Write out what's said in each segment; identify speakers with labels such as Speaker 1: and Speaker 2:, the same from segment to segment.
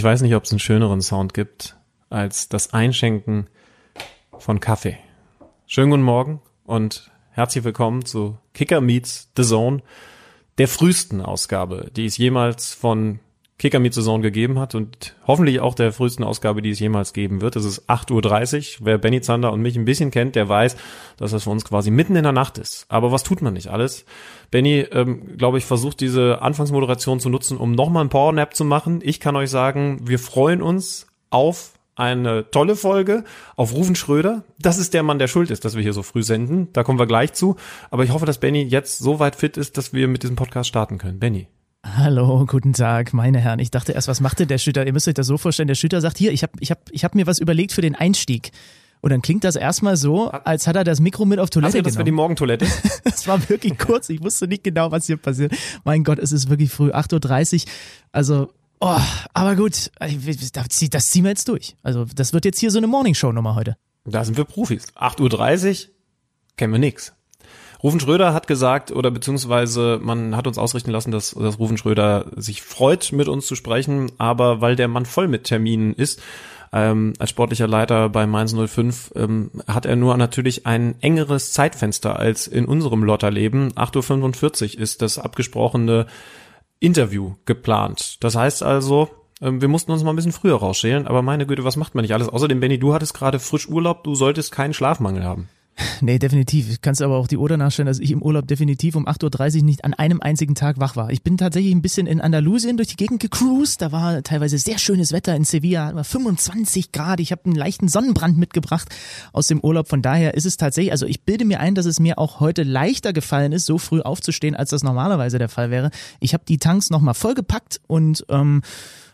Speaker 1: Ich weiß nicht, ob es einen schöneren Sound gibt als das Einschenken von Kaffee. Schönen guten Morgen und herzlich willkommen zu Kicker Meets The Zone, der frühesten Ausgabe, die es jemals von Kicker Meets the Zone gegeben hat und hoffentlich auch der frühesten Ausgabe, die es jemals geben wird. Es ist 8.30 Uhr. Wer Benny Zander und mich ein bisschen kennt, der weiß, dass das für uns quasi mitten in der Nacht ist. Aber was tut man nicht alles? Benny, ähm, glaube ich, versucht diese Anfangsmoderation zu nutzen, um nochmal einen Powernap zu machen. Ich kann euch sagen, wir freuen uns auf eine tolle Folge auf Rufen Schröder. Das ist der Mann, der schuld ist, dass wir hier so früh senden. Da kommen wir gleich zu. Aber ich hoffe, dass Benny jetzt so weit fit ist, dass wir mit diesem Podcast starten können. Benny.
Speaker 2: Hallo, guten Tag, meine Herren. Ich dachte erst, was macht denn der Schütter? Ihr müsst euch das so vorstellen, der Schütter sagt, hier, ich habe ich hab, ich hab mir was überlegt für den Einstieg. Und dann klingt das erstmal so, als hat er das Mikro mit auf Toilette
Speaker 1: Ach, das war die
Speaker 2: genommen.
Speaker 1: Morgentoilette.
Speaker 2: Das war wirklich kurz. Ich wusste nicht genau, was hier passiert. Mein Gott, es ist wirklich früh, 8.30 Uhr. Also, oh, aber gut, das das ziehen wir jetzt durch. Also, das wird jetzt hier so eine Morningshow-Nummer heute.
Speaker 1: Da sind wir Profis. 8.30 Uhr kennen wir nix. Rufen Schröder hat gesagt, oder beziehungsweise man hat uns ausrichten lassen, dass, dass Rufen Schröder sich freut, mit uns zu sprechen, aber weil der Mann voll mit Terminen ist, ähm, als sportlicher Leiter bei Mainz 05, ähm, hat er nur natürlich ein engeres Zeitfenster als in unserem Lotterleben. 8.45 Uhr ist das abgesprochene Interview geplant. Das heißt also, ähm, wir mussten uns mal ein bisschen früher rausschälen, aber meine Güte, was macht man nicht alles? Außerdem, Benny, du hattest gerade frisch Urlaub, du solltest keinen Schlafmangel haben.
Speaker 2: Nee, definitiv. Kannst aber auch die Oder nachstellen, dass ich im Urlaub definitiv um 8.30 Uhr nicht an einem einzigen Tag wach war. Ich bin tatsächlich ein bisschen in Andalusien durch die Gegend gecruised. Da war teilweise sehr schönes Wetter in Sevilla, hatten wir 25 Grad. Ich habe einen leichten Sonnenbrand mitgebracht aus dem Urlaub. Von daher ist es tatsächlich, also ich bilde mir ein, dass es mir auch heute leichter gefallen ist, so früh aufzustehen, als das normalerweise der Fall wäre. Ich habe die Tanks nochmal vollgepackt und ähm,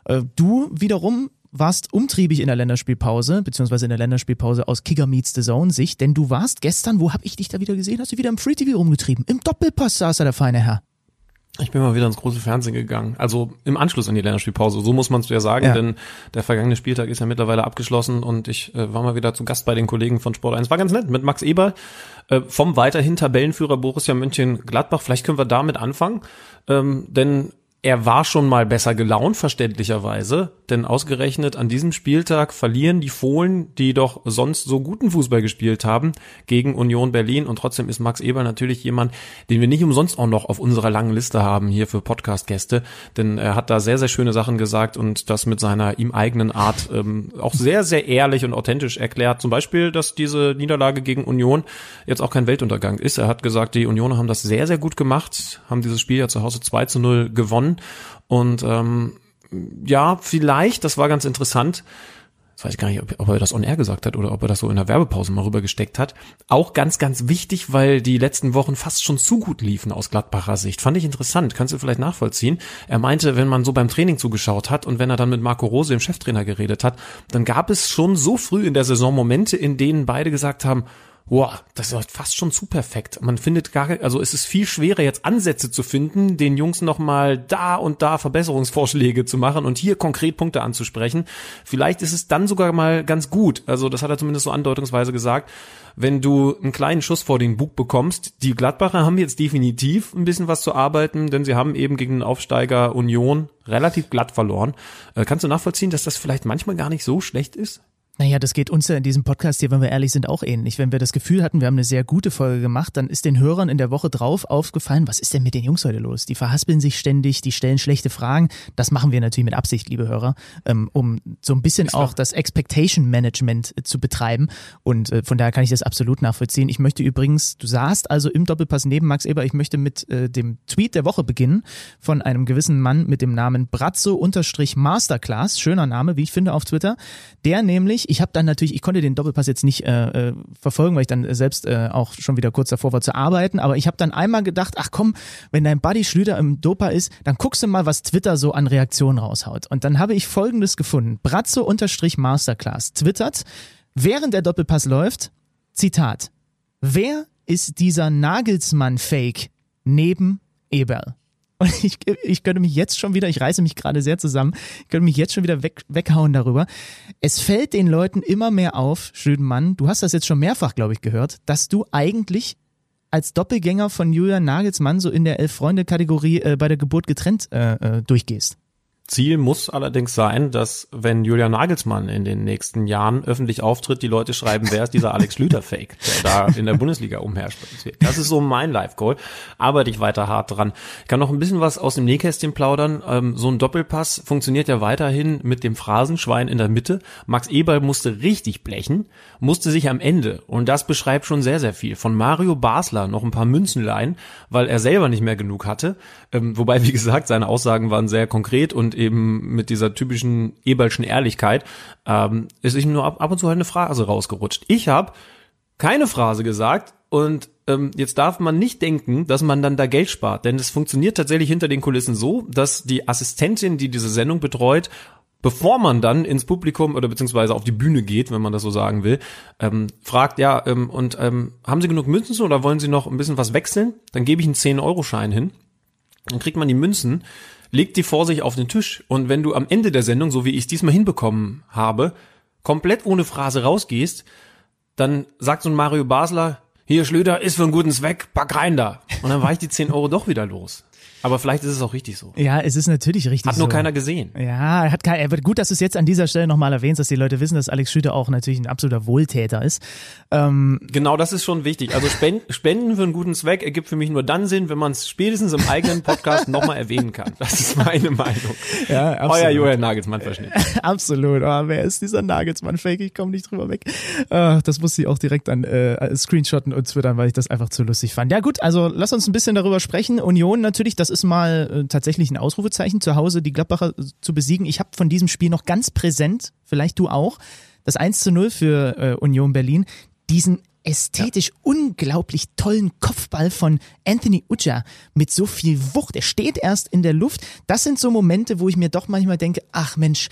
Speaker 2: äh, du wiederum warst umtriebig in der Länderspielpause, beziehungsweise in der Länderspielpause aus Kicker Meets the Zone Sicht, denn du warst gestern, wo hab ich dich da wieder gesehen? Hast du wieder im Free TV rumgetrieben? Im Doppelpass saß da der feine Herr.
Speaker 1: Ich bin mal wieder ins große Fernsehen gegangen. Also im Anschluss an die Länderspielpause. So muss man es ja sagen,
Speaker 2: Ja.
Speaker 1: denn der vergangene Spieltag ist ja mittlerweile abgeschlossen und ich äh, war mal wieder zu Gast bei den Kollegen von Sport 1. War ganz nett mit Max Eber äh, vom weiterhin Tabellenführer Borussia Mönchengladbach. Vielleicht können wir damit anfangen, ähm, denn er war schon mal besser gelaunt, verständlicherweise, denn ausgerechnet an diesem Spieltag verlieren die Fohlen, die doch sonst so guten Fußball gespielt haben, gegen Union Berlin und trotzdem ist Max Eber natürlich jemand, den wir nicht umsonst auch noch auf unserer langen Liste haben hier für Podcast-Gäste, denn er hat da sehr, sehr schöne Sachen gesagt und das mit seiner ihm eigenen Art ähm, auch sehr, sehr ehrlich und authentisch erklärt. Zum Beispiel, dass diese Niederlage gegen Union jetzt auch kein Weltuntergang ist. Er hat gesagt, die Unioner haben das sehr, sehr gut gemacht, haben dieses Spiel ja zu Hause 2 zu 0 gewonnen und ähm, ja, vielleicht, das war ganz interessant, das weiß ich gar nicht, ob, ob er das on air gesagt hat oder ob er das so in der Werbepause mal rübergesteckt hat. Auch ganz, ganz wichtig, weil die letzten Wochen fast schon zu gut liefen aus Gladbacher Sicht. Fand ich interessant. Kannst du vielleicht nachvollziehen? Er meinte, wenn man so beim Training zugeschaut hat und wenn er dann mit Marco Rose, dem Cheftrainer, geredet hat, dann gab es schon so früh in der Saison Momente, in denen beide gesagt haben, Boah, das ist fast schon zu perfekt. Man findet gar, also es ist viel schwerer jetzt Ansätze zu finden, den Jungs nochmal da und da Verbesserungsvorschläge zu machen und hier konkret Punkte anzusprechen. Vielleicht ist es dann sogar mal ganz gut. Also das hat er zumindest so andeutungsweise gesagt. Wenn du einen kleinen Schuss vor den Bug bekommst, die Gladbacher haben jetzt definitiv ein bisschen was zu arbeiten, denn sie haben eben gegen den Aufsteiger Union relativ glatt verloren. Äh, kannst du nachvollziehen, dass das vielleicht manchmal gar nicht so schlecht ist?
Speaker 2: Naja, das geht uns ja in diesem Podcast hier, wenn wir ehrlich sind, auch ähnlich. Wenn wir das Gefühl hatten, wir haben eine sehr gute Folge gemacht, dann ist den Hörern in der Woche drauf aufgefallen, was ist denn mit den Jungs heute los? Die verhaspeln sich ständig, die stellen schlechte Fragen. Das machen wir natürlich mit Absicht, liebe Hörer, ähm, um so ein bisschen auch das Expectation Management äh, zu betreiben. Und äh, von daher kann ich das absolut nachvollziehen. Ich möchte übrigens, du saßt also im Doppelpass neben Max Eber, ich möchte mit äh, dem Tweet der Woche beginnen von einem gewissen Mann mit dem Namen Brazzo-Masterclass, schöner Name, wie ich finde, auf Twitter, der nämlich nicht. Ich habe dann natürlich, ich konnte den Doppelpass jetzt nicht äh, äh, verfolgen, weil ich dann selbst äh, auch schon wieder kurz davor war zu arbeiten. Aber ich habe dann einmal gedacht, ach komm, wenn dein Buddy Schlüter im Dopa ist, dann guckst du mal, was Twitter so an Reaktionen raushaut. Und dann habe ich Folgendes gefunden. Bratzo-Masterclass twittert, während der Doppelpass läuft, Zitat, wer ist dieser Nagelsmann-Fake neben Eberl? Und ich, ich könnte mich jetzt schon wieder, ich reiße mich gerade sehr zusammen, ich könnte mich jetzt schon wieder weg, weghauen darüber. Es fällt den Leuten immer mehr auf, Schödenmann, du hast das jetzt schon mehrfach, glaube ich, gehört, dass du eigentlich als Doppelgänger von Julian Nagelsmann so in der Elf-Freunde-Kategorie äh, bei der Geburt getrennt äh, äh, durchgehst.
Speaker 1: Ziel muss allerdings sein, dass wenn Julian Nagelsmann in den nächsten Jahren öffentlich auftritt, die Leute schreiben, wer ist dieser Alex Schlüter-Fake, der da in der Bundesliga umherrscht. Das ist so mein Live-Goal. Arbeite ich weiter hart dran. Ich kann noch ein bisschen was aus dem Nähkästchen plaudern. Ähm, so ein Doppelpass funktioniert ja weiterhin mit dem Phrasenschwein in der Mitte. Max Eberl musste richtig blechen, musste sich am Ende, und das beschreibt schon sehr, sehr viel, von Mario Basler noch ein paar Münzen leihen, weil er selber nicht mehr genug hatte. Ähm, wobei, wie gesagt, seine Aussagen waren sehr konkret und eben mit dieser typischen Eberlschen Ehrlichkeit, ähm, ist ihm nur ab, ab und zu halt eine Phrase rausgerutscht. Ich habe keine Phrase gesagt und ähm, jetzt darf man nicht denken, dass man dann da Geld spart, denn es funktioniert tatsächlich hinter den Kulissen so, dass die Assistentin, die diese Sendung betreut, bevor man dann ins Publikum oder beziehungsweise auf die Bühne geht, wenn man das so sagen will, ähm, fragt, ja, ähm, und ähm, haben Sie genug Münzen oder wollen Sie noch ein bisschen was wechseln? Dann gebe ich einen 10-Euro-Schein hin. Dann kriegt man die Münzen legt die vor sich auf den Tisch und wenn du am Ende der Sendung, so wie ich es diesmal hinbekommen habe, komplett ohne Phrase rausgehst, dann sagt so ein Mario Basler, hier Schlöder ist für einen guten Zweck, pack rein da. Und dann war ich die 10 Euro doch wieder los. Aber vielleicht ist es auch richtig so.
Speaker 2: Ja, es ist natürlich richtig so.
Speaker 1: Hat nur keiner gesehen.
Speaker 2: Ja, hat keiner. Gut, dass du es jetzt an dieser Stelle nochmal erwähnst, dass die Leute wissen, dass Alex Schüter auch natürlich ein absoluter Wohltäter ist.
Speaker 1: Ähm, genau, das ist schon wichtig. Also Spenden für einen guten Zweck ergibt für mich nur dann Sinn, wenn man es spätestens im eigenen Podcast nochmal erwähnen kann. Das ist meine Meinung.
Speaker 2: Ja, absolut.
Speaker 1: Euer Johann Nagelsmann-Verschnitt.
Speaker 2: absolut. Oh, wer ist dieser Nagelsmann-Fake? Ich komme nicht drüber weg. Uh, das muss ich auch direkt dann äh, screenshotten und twittern, weil ich das einfach zu lustig fand. Ja gut, also lass uns ein bisschen darüber sprechen. Union natürlich, das ist mal äh, tatsächlich ein Ausrufezeichen, zu Hause die Gladbacher äh, zu besiegen. Ich habe von diesem Spiel noch ganz präsent, vielleicht du auch, das 1 zu 0 für äh, Union Berlin, diesen ästhetisch ja. unglaublich tollen Kopfball von Anthony Ucha mit so viel Wucht. Er steht erst in der Luft. Das sind so Momente, wo ich mir doch manchmal denke, ach Mensch,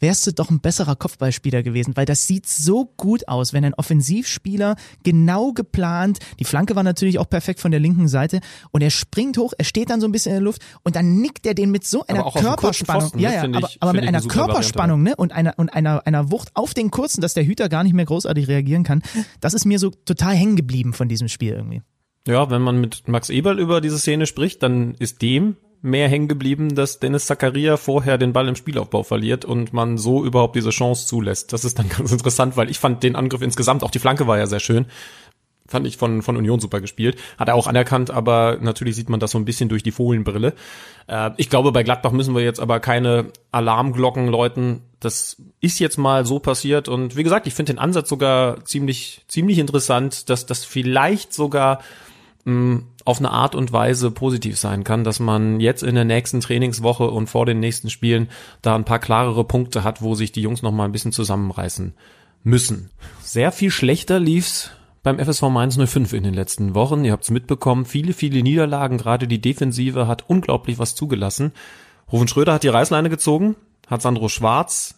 Speaker 2: wärst du doch ein besserer Kopfballspieler gewesen, weil das sieht so gut aus, wenn ein Offensivspieler genau geplant, die Flanke war natürlich auch perfekt von der linken Seite und er springt hoch, er steht dann so ein bisschen in der Luft und dann nickt er den mit so einer Körperspannung, Pfosten, ja, ja, aber, ich, aber mit einer Körperspannung, ne, und einer und einer einer Wucht auf den kurzen, dass der Hüter gar nicht mehr großartig reagieren kann. Das ist mir so total hängen geblieben von diesem Spiel irgendwie.
Speaker 1: Ja, wenn man mit Max Eberl über diese Szene spricht, dann ist dem mehr hängen geblieben, dass Dennis Zakaria vorher den Ball im Spielaufbau verliert und man so überhaupt diese Chance zulässt. Das ist dann ganz interessant, weil ich fand den Angriff insgesamt, auch die Flanke war ja sehr schön. Fand ich von, von Union super gespielt. Hat er auch anerkannt, aber natürlich sieht man das so ein bisschen durch die Fohlenbrille. Äh, ich glaube, bei Gladbach müssen wir jetzt aber keine Alarmglocken läuten. Das ist jetzt mal so passiert und wie gesagt, ich finde den Ansatz sogar ziemlich, ziemlich interessant, dass das vielleicht sogar mh, auf eine Art und Weise positiv sein kann, dass man jetzt in der nächsten Trainingswoche und vor den nächsten Spielen da ein paar klarere Punkte hat, wo sich die Jungs noch mal ein bisschen zusammenreißen müssen. Sehr viel schlechter lief's beim FSV Mainz 05 in den letzten Wochen. Ihr habt's mitbekommen, viele, viele Niederlagen, gerade die Defensive hat unglaublich was zugelassen. Rufen Schröder hat die Reißleine gezogen, hat Sandro Schwarz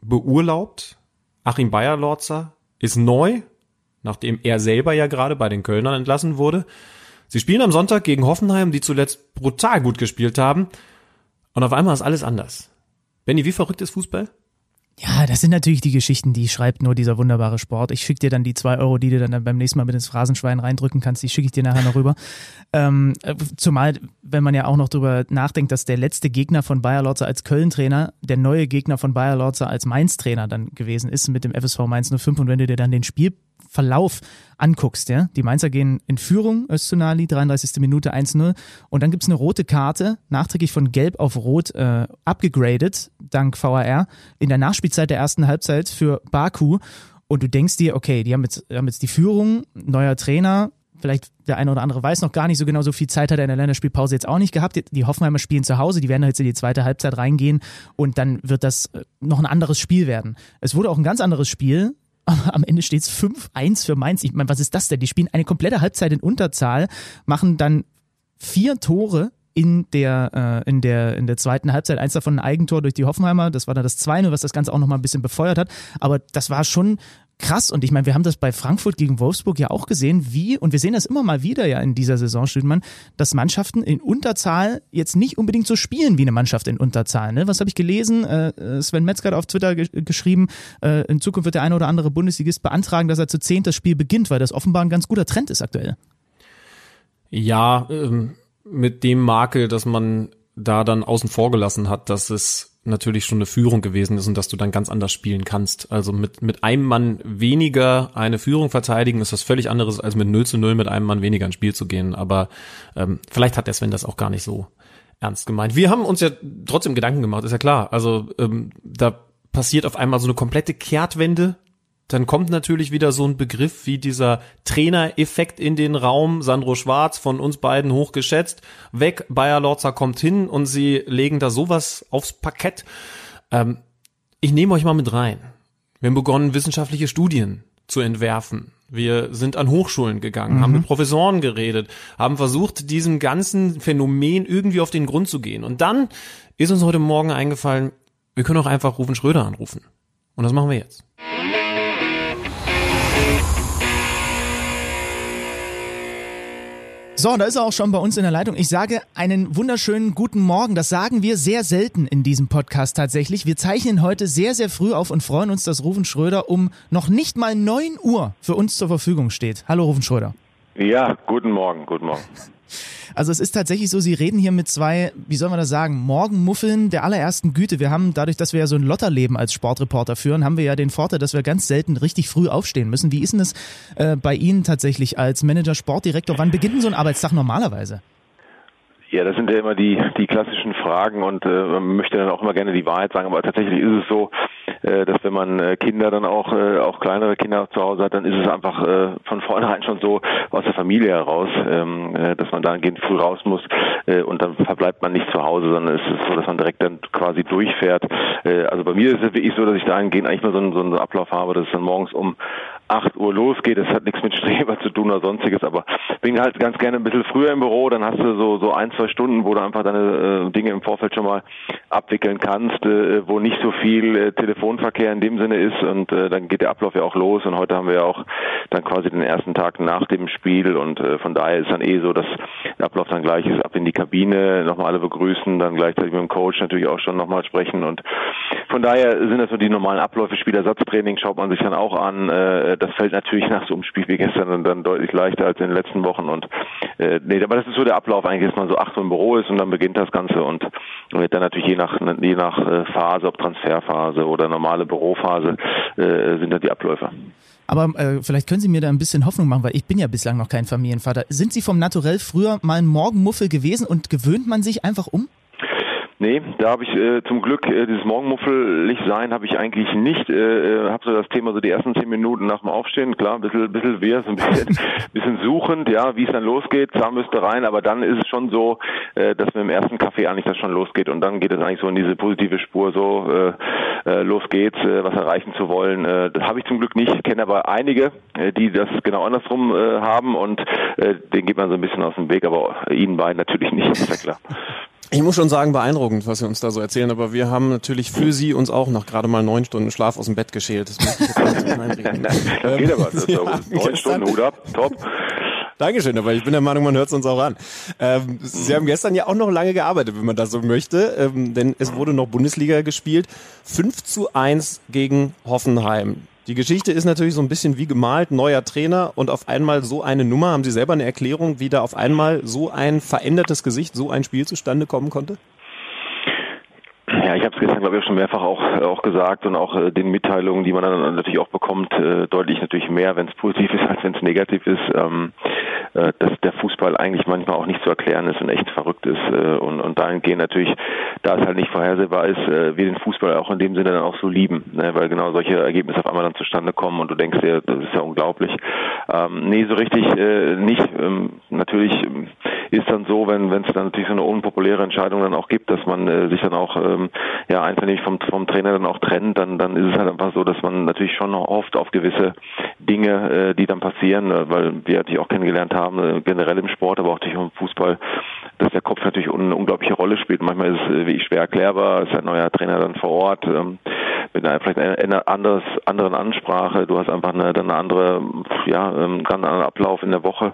Speaker 1: beurlaubt, Achim Bayerlorzer ist neu, nachdem er selber ja gerade bei den Kölnern entlassen wurde. Sie spielen am Sonntag gegen Hoffenheim, die zuletzt brutal gut gespielt haben. Und auf einmal ist alles anders. Benny, wie verrückt ist Fußball?
Speaker 2: Ja, das sind natürlich die Geschichten, die schreibt nur dieser wunderbare Sport. Ich schicke dir dann die zwei Euro, die du dann beim nächsten Mal mit ins Phrasenschwein reindrücken kannst, die schicke ich dir nachher noch rüber. Ähm, äh, zumal, wenn man ja auch noch drüber nachdenkt, dass der letzte Gegner von Bayer Lorzer als Köln-Trainer der neue Gegner von Bayer Lorzer als Mainz-Trainer dann gewesen ist mit dem FSV Mainz 05 und wenn du dir dann den Spiel Verlauf anguckst, ja, die Mainzer gehen in Führung, Öztunali, 33. Minute 1-0 und dann gibt's eine rote Karte, nachträglich von Gelb auf Rot äh, abgegradet, dank VAR, in der Nachspielzeit der ersten Halbzeit für Baku und du denkst dir, okay, die haben jetzt, haben jetzt die Führung, neuer Trainer, vielleicht der eine oder andere weiß noch gar nicht so genau, so viel Zeit hat er in der Länderspielpause jetzt auch nicht gehabt. Die Hoffenheimer spielen zu Hause, die werden jetzt in die zweite Halbzeit reingehen und dann wird das äh, noch ein anderes Spiel werden. Es wurde auch ein ganz anderes Spiel, am Ende steht es 5-1 für Mainz. Ich meine, was ist das denn? Die spielen eine komplette Halbzeit in Unterzahl, machen dann vier Tore in der, äh, in der, in der zweiten Halbzeit. Eins davon ein Eigentor durch die Hoffenheimer. Das war dann das 2 was das Ganze auch nochmal ein bisschen befeuert hat. Aber das war schon krass. Und ich meine, wir haben das bei Frankfurt gegen Wolfsburg ja auch gesehen, wie, und wir sehen das immer mal wieder ja in dieser Saison, Stüdmann, dass Mannschaften in Unterzahl jetzt nicht unbedingt so spielen wie eine Mannschaft in Unterzahl. Ne? Was habe ich gelesen? Äh, Sven Metzger hat auf Twitter ge geschrieben, äh, in Zukunft wird der eine oder andere Bundesligist beantragen, dass er zu zehnt das Spiel beginnt, weil das offenbar ein ganz guter Trend ist aktuell.
Speaker 1: Ja, ähm, mit dem Makel, dass man da dann außen vor gelassen hat, dass es natürlich schon eine Führung gewesen ist und dass du dann ganz anders spielen kannst. Also mit, mit einem Mann weniger eine Führung verteidigen ist was völlig anderes, als mit 0 zu 0 mit einem Mann weniger ins Spiel zu gehen. Aber ähm, vielleicht hat der Sven das auch gar nicht so ernst gemeint. Wir haben uns ja trotzdem Gedanken gemacht, ist ja klar. Also ähm, da passiert auf einmal so eine komplette Kehrtwende dann kommt natürlich wieder so ein Begriff wie dieser Trainereffekt in den Raum. Sandro Schwarz von uns beiden hochgeschätzt. Weg, Bayer Lorzer kommt hin und sie legen da sowas aufs Parkett. Ähm, ich nehme euch mal mit rein. Wir haben begonnen, wissenschaftliche Studien zu entwerfen. Wir sind an Hochschulen gegangen, mhm. haben mit Professoren geredet, haben versucht, diesem ganzen Phänomen irgendwie auf den Grund zu gehen. Und dann ist uns heute Morgen eingefallen, wir können auch einfach Rufen Schröder anrufen. Und das machen wir jetzt.
Speaker 2: So, da ist er auch schon bei uns in der Leitung. Ich sage einen wunderschönen guten Morgen. Das sagen wir sehr selten in diesem Podcast tatsächlich. Wir zeichnen heute sehr, sehr früh auf und freuen uns, dass Rufen Schröder um noch nicht mal 9 Uhr für uns zur Verfügung steht. Hallo, Rufen Schröder.
Speaker 3: Ja, guten Morgen, guten Morgen.
Speaker 2: Also es ist tatsächlich so, Sie reden hier mit zwei, wie soll man das sagen, Morgenmuffeln der allerersten Güte. Wir haben dadurch, dass wir ja so ein Lotterleben als Sportreporter führen, haben wir ja den Vorteil, dass wir ganz selten richtig früh aufstehen müssen. Wie ist denn das äh, bei Ihnen tatsächlich als Manager, Sportdirektor? Wann beginnt denn so ein Arbeitstag normalerweise?
Speaker 3: Ja, das sind ja immer die, die klassischen Fragen und äh, man möchte dann auch immer gerne die Wahrheit sagen, aber tatsächlich ist es so, dass wenn man äh, Kinder dann auch, äh, auch kleinere Kinder zu Hause hat, dann ist es einfach äh, von vornherein schon so aus der Familie heraus, ähm, äh, dass man dahingehend früh raus muss äh, und dann verbleibt man nicht zu Hause, sondern es ist so, dass man direkt dann quasi durchfährt. Äh, also bei mir ist es wirklich so, dass ich dahingehend eigentlich mal so einen, so einen Ablauf habe, dass es dann morgens um 8 Uhr losgeht. Das hat nichts mit Streber zu tun oder sonstiges, aber bin halt ganz gerne ein bisschen früher im Büro, dann hast du so, so ein, zwei Stunden, wo du einfach deine äh, Dinge im Vorfeld schon mal abwickeln kannst, äh, wo nicht so viel äh, Telefonverkehr in dem Sinne ist und äh, dann geht der Ablauf ja auch los und heute haben wir ja auch dann quasi den ersten Tag nach dem Spiel und äh, von daher ist dann eh so, dass der Ablauf dann gleich ist, ab in die Kabine, nochmal alle begrüßen, dann gleichzeitig mit dem Coach natürlich auch schon nochmal sprechen und von daher sind das so die normalen Abläufe, Spielersatztraining schaut man sich dann auch an, äh, das fällt natürlich nach so einem Spiel wie gestern dann deutlich leichter als in den letzten Wochen. Und äh, nee, aber das ist so der Ablauf eigentlich, dass man so acht Uhr im Büro ist und dann beginnt das Ganze und wird dann natürlich je nach je nach äh, Phase, ob Transferphase oder normale Bürophase, äh, sind dann die Abläufe.
Speaker 2: Aber äh, vielleicht können Sie mir da ein bisschen Hoffnung machen, weil ich bin ja bislang noch kein Familienvater. Sind Sie vom Naturell früher mal ein Morgenmuffel gewesen und gewöhnt man sich einfach um?
Speaker 3: Nee, da habe ich äh, zum Glück äh, dieses Morgenmuffelig sein habe ich eigentlich nicht. Äh, äh habe so das Thema so die ersten zehn Minuten nach dem Aufstehen, klar, ein bisschen, bisschen weh, so ein bisschen, bisschen suchend, ja, wie es dann losgeht, Zahnbürste rein, aber dann ist es schon so, äh, dass mit dem ersten Kaffee eigentlich das schon losgeht und dann geht es eigentlich so in diese positive Spur, so äh, äh, los geht's, äh, was erreichen zu wollen. Äh, das habe ich zum Glück nicht, kenne aber einige, äh, die das genau andersrum äh, haben und äh, den geht man so ein bisschen aus dem Weg, aber ihnen beiden natürlich nicht, ist ja klar.
Speaker 1: Ich muss schon sagen, beeindruckend, was Sie uns da so erzählen, aber wir haben natürlich für Sie uns auch noch gerade mal neun Stunden Schlaf aus dem Bett geschält. Das muss ich jetzt nicht
Speaker 3: Das geht aber. Das ja, neun Stunden, Hut ab, top.
Speaker 1: Dankeschön, aber ich bin der Meinung, man hört es uns auch an. Ähm, Sie haben gestern ja auch noch lange gearbeitet, wenn man das so möchte, ähm, denn es wurde noch Bundesliga gespielt. 5 zu 1 gegen Hoffenheim. Die Geschichte ist natürlich so ein bisschen wie gemalt, neuer Trainer und auf einmal so eine Nummer. Haben Sie selber eine Erklärung, wie da auf einmal so ein verändertes Gesicht, so ein Spiel zustande kommen konnte?
Speaker 3: Ja, ich habe es gestern, glaube ich, schon mehrfach auch, auch gesagt und auch äh, den Mitteilungen, die man dann natürlich auch bekommt, äh, deutlich natürlich mehr, wenn es positiv ist, als wenn es negativ ist. Ähm, äh, dass der Fußball eigentlich manchmal auch nicht zu erklären ist und echt verrückt ist. Äh, und, und dahingehend natürlich, da es halt nicht vorhersehbar ist, äh, wir den Fußball auch in dem Sinne dann auch so lieben, ne? weil genau solche Ergebnisse auf einmal dann zustande kommen und du denkst dir, das ist ja unglaublich. Ähm, nee, so richtig äh, nicht. Ähm, natürlich ist dann so, wenn wenn es dann natürlich so eine unpopuläre Entscheidung dann auch gibt, dass man äh, sich dann auch ähm, ja einvernehmlich vom vom Trainer dann auch trennt, dann dann ist es halt einfach so, dass man natürlich schon oft auf gewisse Dinge, äh, die dann passieren, äh, weil wir natürlich auch kennengelernt haben, äh, generell im Sport, aber auch natürlich im Fußball, dass der Kopf natürlich eine unglaubliche Rolle spielt. Manchmal ist es äh, wirklich schwer erklärbar, ist ein neuer Trainer dann vor Ort. Ähm, mit einer vielleicht einer anderes, anderen Ansprache. Du hast einfach eine, dann eine andere, ja, ähm, ganz anderen Ablauf in der Woche.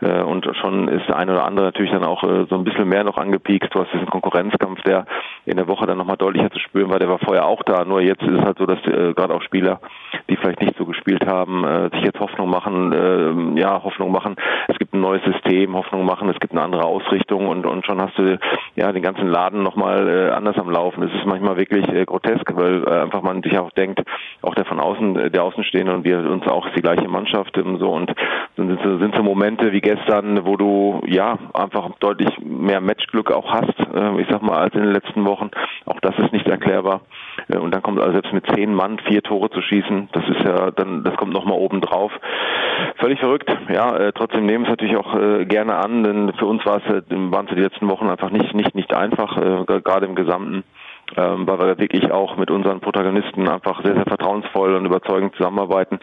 Speaker 3: Äh, und schon ist der eine oder andere natürlich dann auch äh, so ein bisschen mehr noch angepiekt. Du hast diesen Konkurrenzkampf, der in der Woche dann nochmal deutlicher zu spüren war. Der war vorher auch da. Nur jetzt ist es halt so, dass äh, gerade auch Spieler, die vielleicht nicht so gespielt haben, äh, sich jetzt Hoffnung machen, äh, ja, Hoffnung machen. Es gibt ein neues System, Hoffnung machen. Es gibt eine andere Ausrichtung und, und schon hast du ja den ganzen Laden nochmal äh, anders am Laufen. Es ist manchmal wirklich äh, grotesk, weil äh, einfach man sich auch denkt, auch der von außen, äh, der Außenstehende und wir uns auch ist die gleiche Mannschaft ähm, so und sind sind so Momente wie gestern, wo du ja einfach deutlich mehr Matchglück auch hast, äh, ich sag mal, als in den letzten Wochen. Auch das ist nicht erklärbar. Äh, und dann kommt also selbst mit zehn Mann vier Tore zu schießen, das ist ja dann, das kommt nochmal oben drauf. Völlig verrückt, ja. Äh, trotzdem nehmen wir es natürlich auch äh, gerne an, denn für uns war es, waren es die letzten Wochen einfach nicht, nicht, nicht einfach, äh, gerade im Gesamten ähm, weil wir wirklich auch mit unseren Protagonisten einfach sehr, sehr vertrauensvoll und überzeugend zusammenarbeiten.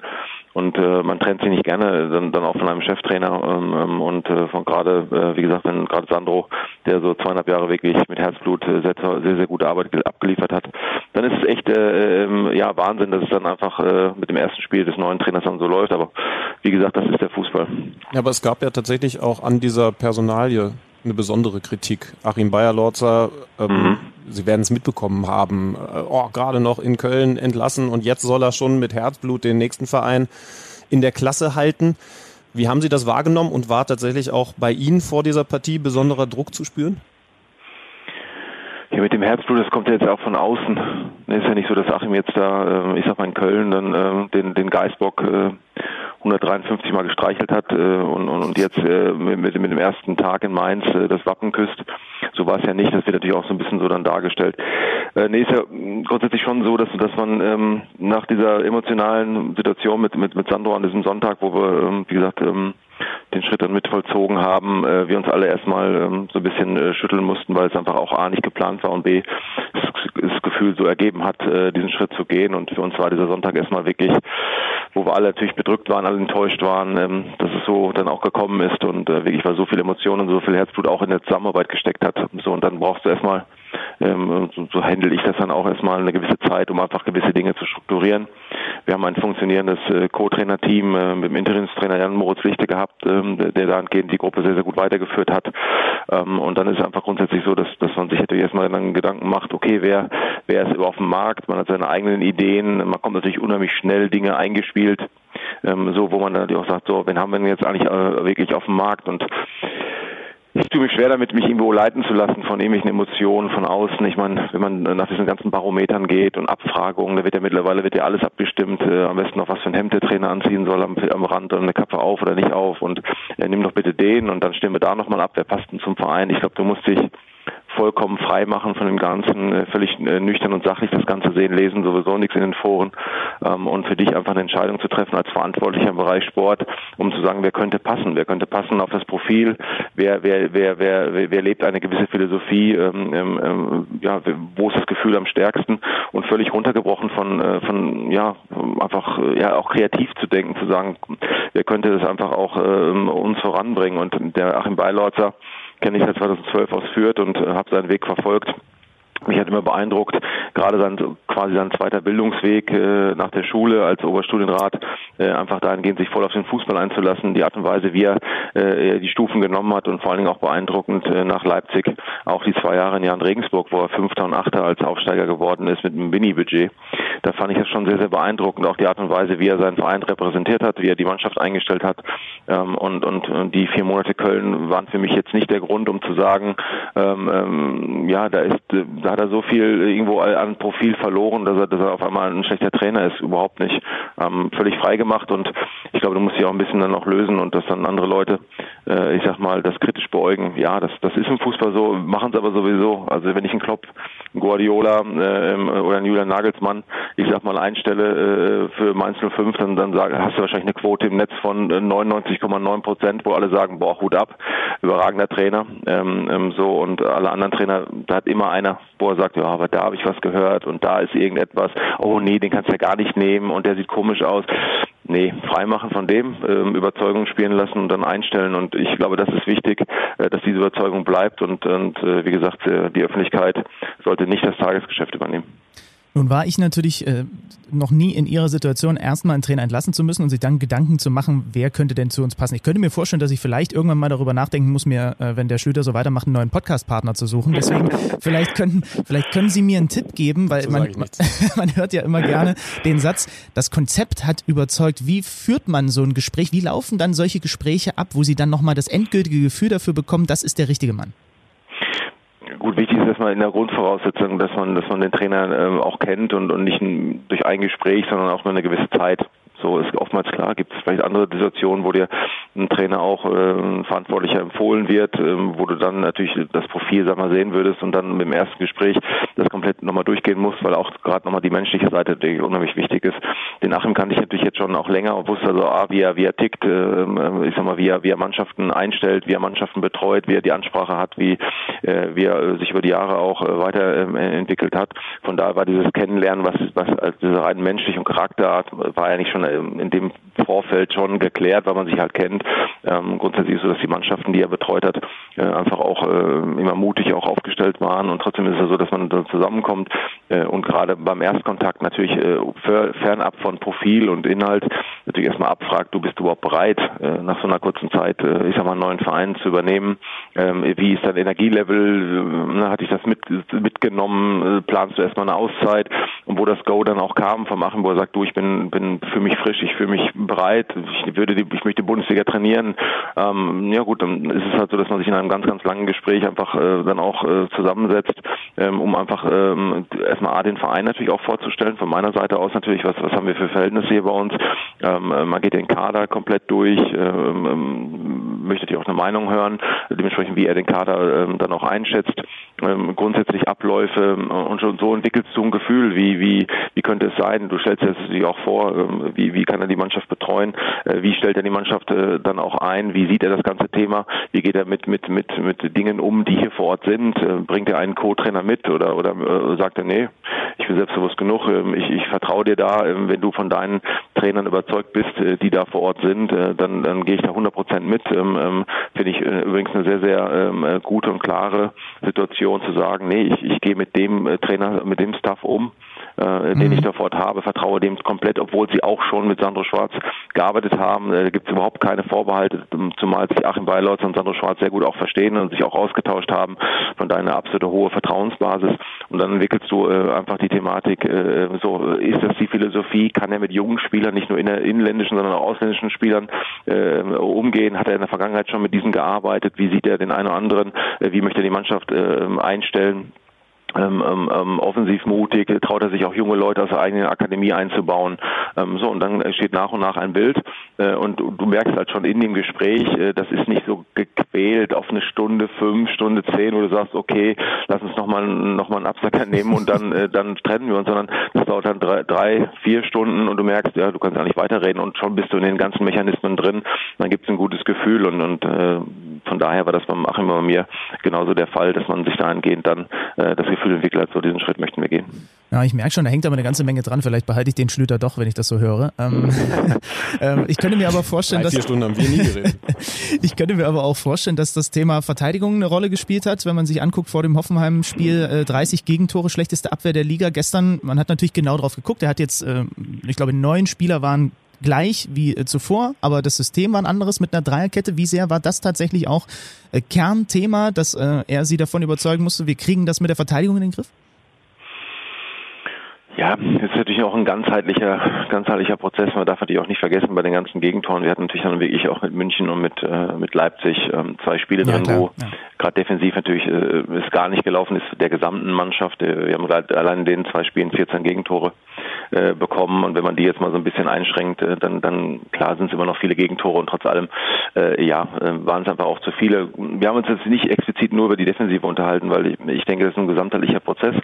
Speaker 3: Und äh, man trennt sich nicht gerne dann, dann auch von einem Cheftrainer ähm, ähm und äh, von gerade, äh, wie gesagt, wenn gerade Sandro, der so zweieinhalb Jahre wirklich mit Herzblut äh, sehr, sehr, sehr gute Arbeit abgeliefert hat, dann ist es echt äh, äh, ja Wahnsinn, dass es dann einfach äh, mit dem ersten Spiel des neuen Trainers dann so läuft. Aber wie gesagt, das ist der Fußball.
Speaker 1: Ja, aber es gab ja tatsächlich auch an dieser Personalie eine besondere Kritik. Achim Bayerlorzer, ähm, mhm. Sie werden es mitbekommen haben, äh, oh, gerade noch in Köln entlassen und jetzt soll er schon mit Herzblut den nächsten Verein in der Klasse halten. Wie haben Sie das wahrgenommen und war tatsächlich auch bei Ihnen vor dieser Partie besonderer Druck zu spüren?
Speaker 3: Ja, mit dem Herzblut, das kommt ja jetzt auch von außen. Es ist ja nicht so, dass Achim jetzt da, äh, ich sag mal in Köln, dann äh, den, den Geistbock 153 Mal gestreichelt hat und, und jetzt mit, mit dem ersten Tag in Mainz das Wappen küsst. So war es ja nicht. Das wird natürlich auch so ein bisschen so dann dargestellt. Äh, nee, ist ja grundsätzlich schon so, dass, dass man ähm, nach dieser emotionalen Situation mit, mit, mit Sandro an diesem Sonntag, wo wir, ähm, wie gesagt, ähm, den Schritt dann mit vollzogen haben, äh, wir uns alle erstmal ähm, so ein bisschen äh, schütteln mussten, weil es einfach auch A nicht geplant war und B das, Gefühl so ergeben hat, äh, diesen Schritt zu gehen. Und für uns war dieser Sonntag erstmal wirklich, wo wir alle natürlich bedrückt waren, alle enttäuscht waren, ähm, dass es so dann auch gekommen ist und äh, wirklich weil so viel Emotionen und so viel Herzblut auch in der Zusammenarbeit gesteckt hat. So und dann brauchst du erstmal ähm, so, so handle ich das dann auch erstmal eine gewisse Zeit, um einfach gewisse Dinge zu strukturieren. Wir haben ein funktionierendes äh, Co-Trainer-Team äh, mit dem Interimstrainer Jan Moritz Lichte gehabt, ähm, der, dahingehend die Gruppe sehr, sehr gut weitergeführt hat. Ähm, und dann ist es einfach grundsätzlich so, dass, dass man sich natürlich erstmal dann Gedanken macht, okay, wer, wer ist überhaupt auf dem Markt, man hat seine eigenen Ideen, man kommt natürlich unheimlich schnell Dinge eingespielt, ähm, so wo man dann auch sagt, so, wen haben wir denn jetzt eigentlich äh, wirklich auf dem Markt und ich tue mich schwer damit, mich irgendwo leiten zu lassen von irgendwelchen Emotionen von außen. Ich meine, wenn man nach diesen ganzen Barometern geht und Abfragungen, da wird ja mittlerweile wird ja alles abgestimmt. Äh, am besten noch was für ein Hemd der Trainer anziehen soll am, am Rand oder eine Kappe auf oder nicht auf und äh, nimm doch bitte den und dann stimmen wir da nochmal ab, wer passt denn zum Verein. Ich glaube, du musst dich vollkommen frei machen von dem Ganzen, äh, völlig äh, nüchtern und sachlich das Ganze sehen, lesen sowieso nichts in den Foren ähm, und für dich einfach eine Entscheidung zu treffen als Verantwortlicher im Bereich Sport, um zu sagen, wer könnte passen, wer könnte passen auf das Profil, wer wer wer wer wer lebt eine gewisse Philosophie, ähm, ähm, ja, wo ist das Gefühl am stärksten? Und völlig runtergebrochen von äh, von ja einfach ja auch kreativ zu denken, zu sagen, wer könnte das einfach auch uns voranbringen? Und der Achim Beilorzer kenne ich seit 2012 aus Fürth und äh, habe seinen Weg verfolgt mich hat immer beeindruckt, gerade sein quasi sein zweiter Bildungsweg äh, nach der Schule als Oberstudienrat, äh, einfach dahingehend sich voll auf den Fußball einzulassen, die Art und Weise, wie er äh, die Stufen genommen hat und vor allen Dingen auch beeindruckend äh, nach Leipzig, auch die zwei Jahre in Jan Regensburg, wo er Fünfter und Achter als Aufsteiger geworden ist mit einem Mini-Budget. Da fand ich das schon sehr, sehr beeindruckend, auch die Art und Weise, wie er seinen Verein repräsentiert hat, wie er die Mannschaft eingestellt hat. Ähm, und, und, und die vier Monate Köln waren für mich jetzt nicht der Grund, um zu sagen, ähm, ähm, ja, da ist da hat er so viel irgendwo an Profil verloren, dass er, dass er auf einmal ein schlechter Trainer ist. Überhaupt nicht. Ähm, völlig frei gemacht und ich glaube, du musst dich auch ein bisschen dann noch lösen und dass dann andere Leute äh, ich sag mal, das kritisch beäugen. Ja, das, das ist im Fußball so, machen es aber sowieso. Also wenn ich einen Klopp, einen Guardiola äh, oder einen Julian Nagelsmann, ich sag mal, einstelle äh, für Mainz 05, dann, dann sag, hast du wahrscheinlich eine Quote im Netz von 99,9 äh, Prozent, wo alle sagen, boah, Hut ab, überragender Trainer. Ähm, ähm, so und alle anderen Trainer, da hat immer einer, wo er sagt, ja, aber da habe ich was gehört und da ist irgendetwas, oh nee, den kannst du ja gar nicht nehmen und der sieht komisch aus. Nee, freimachen von dem, ähm, Überzeugung spielen lassen und dann einstellen. Und ich glaube, das ist wichtig, äh, dass diese Überzeugung bleibt. Und, und äh, wie gesagt, äh, die Öffentlichkeit sollte nicht das Tagesgeschäft übernehmen.
Speaker 2: Nun war ich natürlich äh, noch nie in Ihrer Situation, erstmal einen Trainer entlassen zu müssen und sich dann Gedanken zu machen, wer könnte denn zu uns passen. Ich könnte mir vorstellen, dass ich vielleicht irgendwann mal darüber nachdenken muss, mir, äh, wenn der Schlüter so weitermacht, einen neuen Podcastpartner zu suchen. Deswegen, vielleicht können, vielleicht können Sie mir einen Tipp geben, weil man, man hört ja immer gerne den Satz, das Konzept hat überzeugt. Wie führt man so ein Gespräch? Wie laufen dann solche Gespräche ab, wo Sie dann nochmal das endgültige Gefühl dafür bekommen, das ist der richtige Mann?
Speaker 3: Gut, wichtig ist erstmal in der Grundvoraussetzung, dass man, dass man den Trainer äh, auch kennt und, und nicht durch ein Gespräch, sondern auch nur eine gewisse Zeit. So ist oftmals klar, gibt es vielleicht andere Situationen, wo dir ein Trainer auch äh, verantwortlicher empfohlen wird, äh, wo du dann natürlich das Profil sag mal sehen würdest und dann dem ersten Gespräch das komplett nochmal durchgehen musst, weil auch gerade nochmal die menschliche Seite die unheimlich wichtig ist. Den Achim kannte ich natürlich jetzt schon auch länger und wusste also, ah, wie er, wie er tickt, äh, ich sag mal, wie er, wie er Mannschaften einstellt, wie er Mannschaften betreut, wie er die Ansprache hat, wie, äh, wie er sich über die Jahre auch äh, weiterentwickelt hat. Von daher war dieses Kennenlernen, was, was als diese rein menschliche und Charakterart war ja nicht schon ähm, in dem Vorfeld schon geklärt, weil man sich halt kennt. Ähm, grundsätzlich ist es so, dass die Mannschaften, die er betreut hat, äh, einfach auch äh, immer mutig auch aufgestellt waren und trotzdem ist es so, dass man da zusammenkommt äh, und gerade beim Erstkontakt natürlich äh, fernab von Profil und Inhalt natürlich erstmal abfragt, du bist überhaupt bereit, äh, nach so einer kurzen Zeit, äh, ich sag mal, einen neuen Verein zu übernehmen. Ähm, wie ist dein Energielevel? Hatte ich das mit, mitgenommen? Planst du erstmal eine Auszeit? Und wo das Go dann auch kam vom Achim, wo er sagt, du, ich bin, bin für mich frisch, ich fühle mich bereit, ich würde die, ich möchte Bundesliga trainieren. Ähm, ja gut, dann ist es halt so, dass man sich in einem ganz, ganz langen Gespräch einfach äh, dann auch äh, zusammensetzt, ähm, um einfach ähm, erstmal A, den Verein natürlich auch vorzustellen. Von meiner Seite aus natürlich, was, was haben wir für Verhältnisse hier bei uns? Ähm, äh, man geht den Kader komplett durch, ähm, ähm, möchte natürlich auch eine Meinung hören, dementsprechend wie er den Kader ähm, dann auch einschätzt, ähm, grundsätzlich Abläufe ähm, und schon so entwickelst du ein Gefühl, wie, wie, wie könnte es sein? Du stellst dir das auch vor, ähm, wie, wie kann er die Mannschaft betreuen? Äh, wie stellt er die Mannschaft äh, dann auch ein? Wie sieht er das ganze Thema? Wie geht er mit, mit, mit, mit Dingen um, die hier vor Ort sind? Äh, bringt er einen Co-Trainer mit oder, oder sagt er, nee, ich bin selbstbewusst genug, ich, ich vertraue dir da, wenn du von deinen Trainern überzeugt bist, die da vor Ort sind, dann, dann gehe ich da 100 Prozent mit. Finde ich übrigens eine sehr, sehr gute und klare Situation zu sagen, nee, ich, ich gehe mit dem Trainer, mit dem Staff um äh, den mhm. ich dort habe, vertraue dem komplett, obwohl sie auch schon mit Sandro Schwarz gearbeitet haben. Äh, gibt es überhaupt keine Vorbehalte, zumal sich Achim Beilotz und Sandro Schwarz sehr gut auch verstehen und sich auch ausgetauscht haben. Von daher eine absolute hohe Vertrauensbasis. Und dann entwickelst du äh, einfach die Thematik, äh, so ist das die Philosophie, kann er mit jungen Spielern, nicht nur inländischen, sondern auch ausländischen Spielern äh, umgehen? Hat er in der Vergangenheit schon mit diesen gearbeitet? Wie sieht er den einen oder anderen? Äh, wie möchte er die Mannschaft äh, einstellen? Ähm, ähm, ähm, offensiv mutig, traut er sich auch junge Leute aus der eigenen Akademie einzubauen. Ähm, so, und dann steht nach und nach ein Bild äh, und du, merkst halt schon in dem Gespräch, äh, das ist nicht so gequält auf eine Stunde, fünf, Stunde zehn, wo du sagst, okay, lass uns nochmal noch mal einen Absacker nehmen und dann, äh, dann trennen wir uns, sondern das dauert dann drei, drei, vier Stunden und du merkst, ja, du kannst ja nicht weiterreden und schon bist du in den ganzen Mechanismen drin, dann gibt es ein gutes Gefühl und, und äh, von daher war das beim Achim bei mir genauso der Fall, dass man sich dahingehend dann äh, das Gefühl hat, so diesen Schritt möchten wir gehen.
Speaker 2: Ja, ich merke schon, da hängt aber eine ganze Menge dran. Vielleicht behalte ich den Schlüter doch, wenn ich das so höre. Ähm, ähm, ich könnte mir aber vorstellen,
Speaker 1: Drei, vier
Speaker 2: dass
Speaker 1: Stunden haben wir nie geredet.
Speaker 2: ich könnte mir aber auch vorstellen, dass das Thema Verteidigung eine Rolle gespielt hat, wenn man sich anguckt vor dem Hoffenheim-Spiel äh, 30 Gegentore, schlechteste Abwehr der Liga gestern. Man hat natürlich genau drauf geguckt. Er hat jetzt, äh, ich glaube, neun Spieler waren gleich wie äh, zuvor, aber das System war ein anderes mit einer Dreierkette. Wie sehr war das tatsächlich auch äh, Kernthema, dass äh, er sie davon überzeugen musste, wir kriegen das mit der Verteidigung in den Griff?
Speaker 3: Ja, das ist natürlich auch ein ganzheitlicher, ganzheitlicher Prozess. Man darf natürlich auch nicht vergessen bei den ganzen Gegentoren. Wir hatten natürlich dann wirklich auch mit München und mit, äh, mit Leipzig ähm, zwei Spiele ja, drin, klar, wo ja. gerade defensiv natürlich äh, es gar nicht gelaufen ist der gesamten Mannschaft. Wir haben allein in den zwei Spielen 14 Gegentore äh, bekommen. Und wenn man die jetzt mal so ein bisschen einschränkt, äh, dann, dann klar sind es immer noch viele Gegentore und trotz allem, äh, ja, äh, waren es einfach auch zu viele. Wir haben uns jetzt nicht explizit nur über die Defensive unterhalten, weil ich, ich denke, das ist ein gesamtheitlicher Prozess.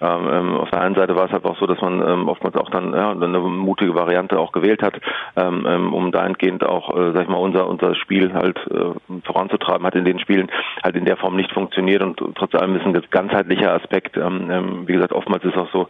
Speaker 3: Ähm, ähm, auf der einen Seite war es einfach so, dass man ähm, oftmals auch dann ja, eine mutige Variante auch gewählt hat, ähm, ähm, um dahingehend auch, äh, sag ich mal, unser unser Spiel halt äh, voranzutreiben, hat in den Spielen halt in der Form nicht funktioniert und trotz allem ist ein ganzheitlicher Aspekt. Ähm, ähm, wie gesagt, oftmals ist auch so,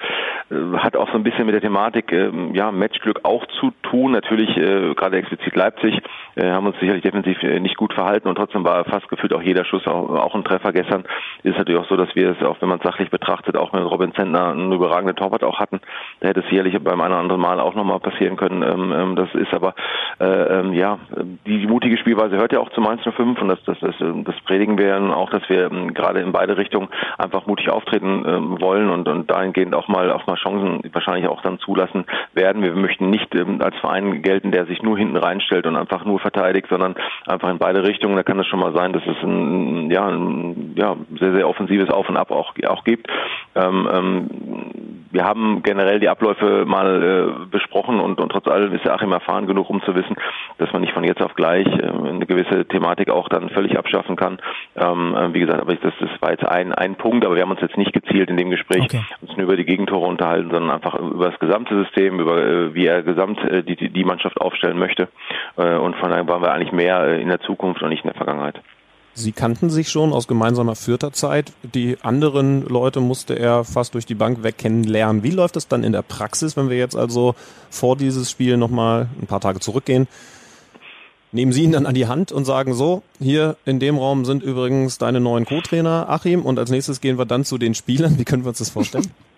Speaker 3: äh, hat auch so ein bisschen mit der Thematik, äh, ja, Matchglück auch zu tun. Natürlich äh, gerade explizit Leipzig äh, haben uns sicherlich defensiv äh, nicht gut verhalten und trotzdem war fast gefühlt auch jeder Schuss auch, auch ein Treffer gestern. Ist natürlich auch so, dass wir es, auch wenn man es sachlich betrachtet, auch mit Robin Zentner einen überragenden Torwart auch hatten. Da hätte es sicherlich beim einen oder anderen Mal auch nochmal passieren können. Ähm, ähm, das ist aber, äh, ähm, ja, die, mutige Spielweise hört ja auch zum 1-5 und das, das, das, das predigen wir auch, dass wir ähm, gerade in beide Richtungen einfach mutig auftreten ähm, wollen und, und dahingehend auch mal auch mal Chancen wahrscheinlich auch dann zulassen werden. Wir möchten nicht ähm, als Verein gelten, der sich nur hinten reinstellt und einfach nur verteidigt, sondern einfach in beide Richtungen. Da kann es schon mal sein, dass es ein, ja, ein ja, sehr, sehr offensives Auf und Ab auch, auch gibt. Ähm, ähm, wir haben generell die Abläufe mal äh, besprochen und, und trotz allem ist der Achim erfahren genug, um zu wissen, dass man nicht von jetzt auf gleich äh, eine gewisse Thematik auch dann völlig abschaffen kann. Ähm, äh, wie gesagt, aber ich, das, das war jetzt ein, ein Punkt, aber wir haben uns jetzt nicht gezielt in dem Gespräch okay. uns nur über die Gegentore unterhalten, sondern einfach über das gesamte System, über äh, wie er gesamt äh, die, die Mannschaft aufstellen möchte. Äh, und von daher waren wir eigentlich mehr äh, in der Zukunft und nicht in der Vergangenheit.
Speaker 1: Sie kannten sich schon aus gemeinsamer vierter Zeit. Die anderen Leute musste er fast durch die Bank weg kennenlernen. Wie läuft das dann in der Praxis, wenn wir jetzt also vor dieses Spiel nochmal ein paar Tage zurückgehen? Nehmen Sie ihn dann an die Hand und sagen so, hier in dem Raum sind übrigens deine neuen Co-Trainer, Achim, und als nächstes gehen wir dann zu den Spielern. Wie können wir uns das vorstellen?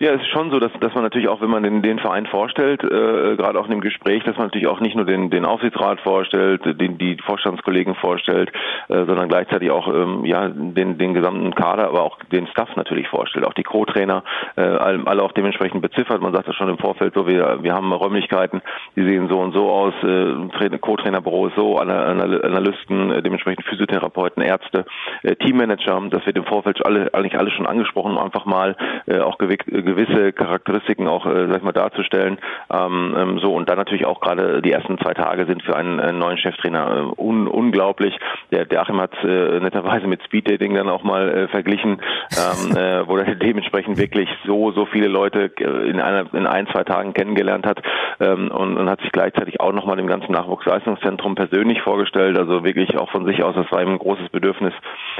Speaker 3: Ja, es ist schon so, dass, dass man natürlich auch, wenn man den, den Verein vorstellt, äh, gerade auch in dem Gespräch, dass man natürlich auch nicht nur den, den Aufsichtsrat vorstellt, den, die Vorstandskollegen vorstellt, äh, sondern gleichzeitig auch ähm, ja, den, den gesamten Kader, aber auch den Staff natürlich vorstellt, auch die Co-Trainer, äh, alle auch dementsprechend beziffert. Man sagt das schon im Vorfeld so, wir, wir haben Räumlichkeiten, die sehen so und so aus, äh, Co-Trainerbüro ist so, Analysten, äh, dementsprechend Physiotherapeuten, Ärzte, äh, Teammanager, das wird im Vorfeld alle, eigentlich alles schon angesprochen, einfach mal äh, auch gewickt, gewisse Charakteristiken auch, äh, sag ich mal, darzustellen. Ähm, ähm, so und dann natürlich auch gerade die ersten zwei Tage sind für einen, einen neuen Cheftrainer äh, un unglaublich. Der, der Achim hat äh, netterweise mit Speeddating dann auch mal äh, verglichen, ähm, äh, wo er dementsprechend wirklich so so viele Leute äh, in einer in ein zwei Tagen kennengelernt hat ähm, und, und hat sich gleichzeitig auch nochmal dem ganzen Nachwuchsleistungszentrum persönlich vorgestellt. Also wirklich auch von sich aus, das war ihm ein großes Bedürfnis.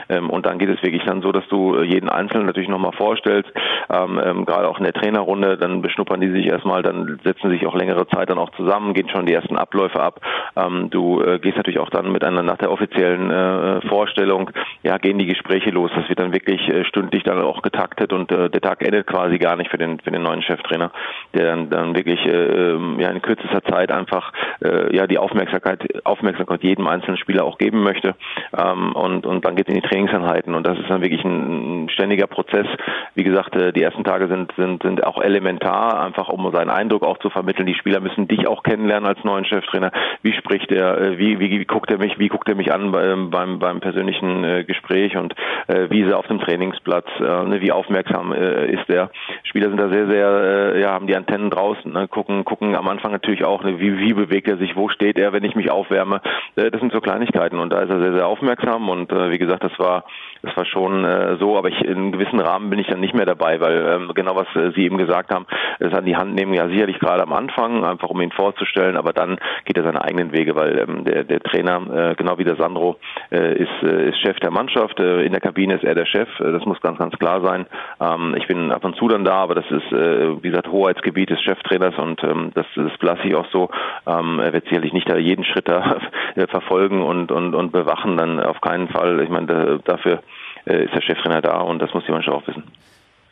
Speaker 3: Ähm, und dann geht es wirklich dann so, dass du jeden Einzelnen natürlich nochmal vorstellst. Ähm, ähm, gerade auch in der Trainerrunde, dann beschnuppern die sich erstmal, dann setzen sich auch längere Zeit dann auch zusammen, gehen schon die ersten Abläufe ab. Ähm, du äh, gehst natürlich auch dann miteinander nach der offiziellen äh, Vorstellung, ja, gehen die Gespräche los. Das wird dann wirklich äh, stündlich dann auch getaktet und äh, der Tag endet quasi gar nicht für den für den neuen Cheftrainer, der dann, dann wirklich äh, ähm, ja in kürzester Zeit einfach äh, ja die Aufmerksamkeit Aufmerksamkeit jedem einzelnen Spieler auch geben möchte ähm, und und dann geht in die Trainingseinheiten und das ist dann wirklich ein, ein ständiger Prozess. Wie gesagt, die ersten Tage sind, sind, sind auch elementar, einfach um seinen Eindruck auch zu vermitteln. Die Spieler müssen dich auch kennenlernen als neuen Cheftrainer. Wie spricht er, äh, wie, wie, wie guckt er mich, wie guckt er mich an beim, beim, beim persönlichen äh, Gespräch und äh, wie ist er auf dem Trainingsplatz, äh, ne, wie aufmerksam äh, ist er. Spieler sind da sehr, sehr, äh, ja, haben die Antennen draußen, ne, gucken, gucken am Anfang natürlich auch, ne, wie, wie bewegt er sich, wo steht er, wenn ich mich aufwärme. Äh, das sind so Kleinigkeiten und da ist er sehr, sehr aufmerksam und äh, wie gesagt, das war, das war schon äh, so, aber ich, in einem gewissen Rahmen bin ich dann nicht mehr dabei, weil ähm, genau was äh, Sie eben gesagt haben, es an die Hand nehmen, ja sicherlich gerade am Anfang, einfach um ihn vorzustellen, aber dann geht er seine eigenen Wege, weil ähm, der, der Trainer, äh, genau wie der Sandro, äh, ist, äh, ist Chef der Mannschaft, äh, in der Kabine ist er der Chef, äh, das muss ganz, ganz klar sein. Ähm, ich bin ab und zu dann da, aber das ist, äh, wie gesagt, Hoheitsgebiet des Cheftrainers und ähm, das, das lasse ich auch so. Ähm, er wird sicherlich nicht da jeden Schritt da verfolgen und, und, und bewachen, dann auf keinen Fall. Ich meine, da, dafür äh, ist der Cheftrainer da und das muss die Mannschaft auch wissen.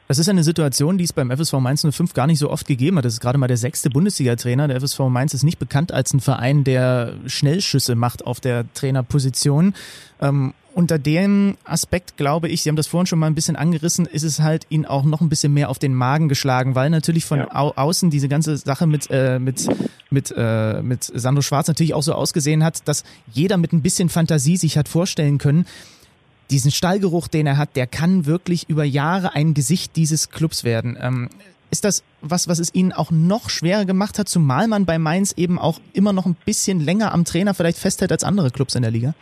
Speaker 2: Das ist eine Situation, die es beim FSV Mainz 05 gar nicht so oft gegeben hat. Das ist gerade mal der sechste Bundesliga-Trainer. Der FSV Mainz ist nicht bekannt als ein Verein, der Schnellschüsse macht auf der Trainerposition. Ähm, unter dem Aspekt glaube ich, Sie haben das vorhin schon mal ein bisschen angerissen, ist es halt Ihnen auch noch ein bisschen mehr auf den Magen geschlagen, weil natürlich von ja. au außen diese ganze Sache mit äh, mit mit äh, mit Sandro Schwarz natürlich auch so ausgesehen hat, dass jeder mit ein bisschen Fantasie sich hat vorstellen können, diesen Stallgeruch, den er hat, der kann wirklich über Jahre ein Gesicht dieses Clubs werden. Ähm, ist das was, was es Ihnen auch noch schwerer gemacht hat, zumal man bei Mainz eben auch immer noch ein bisschen länger am Trainer vielleicht festhält als andere Clubs in der Liga?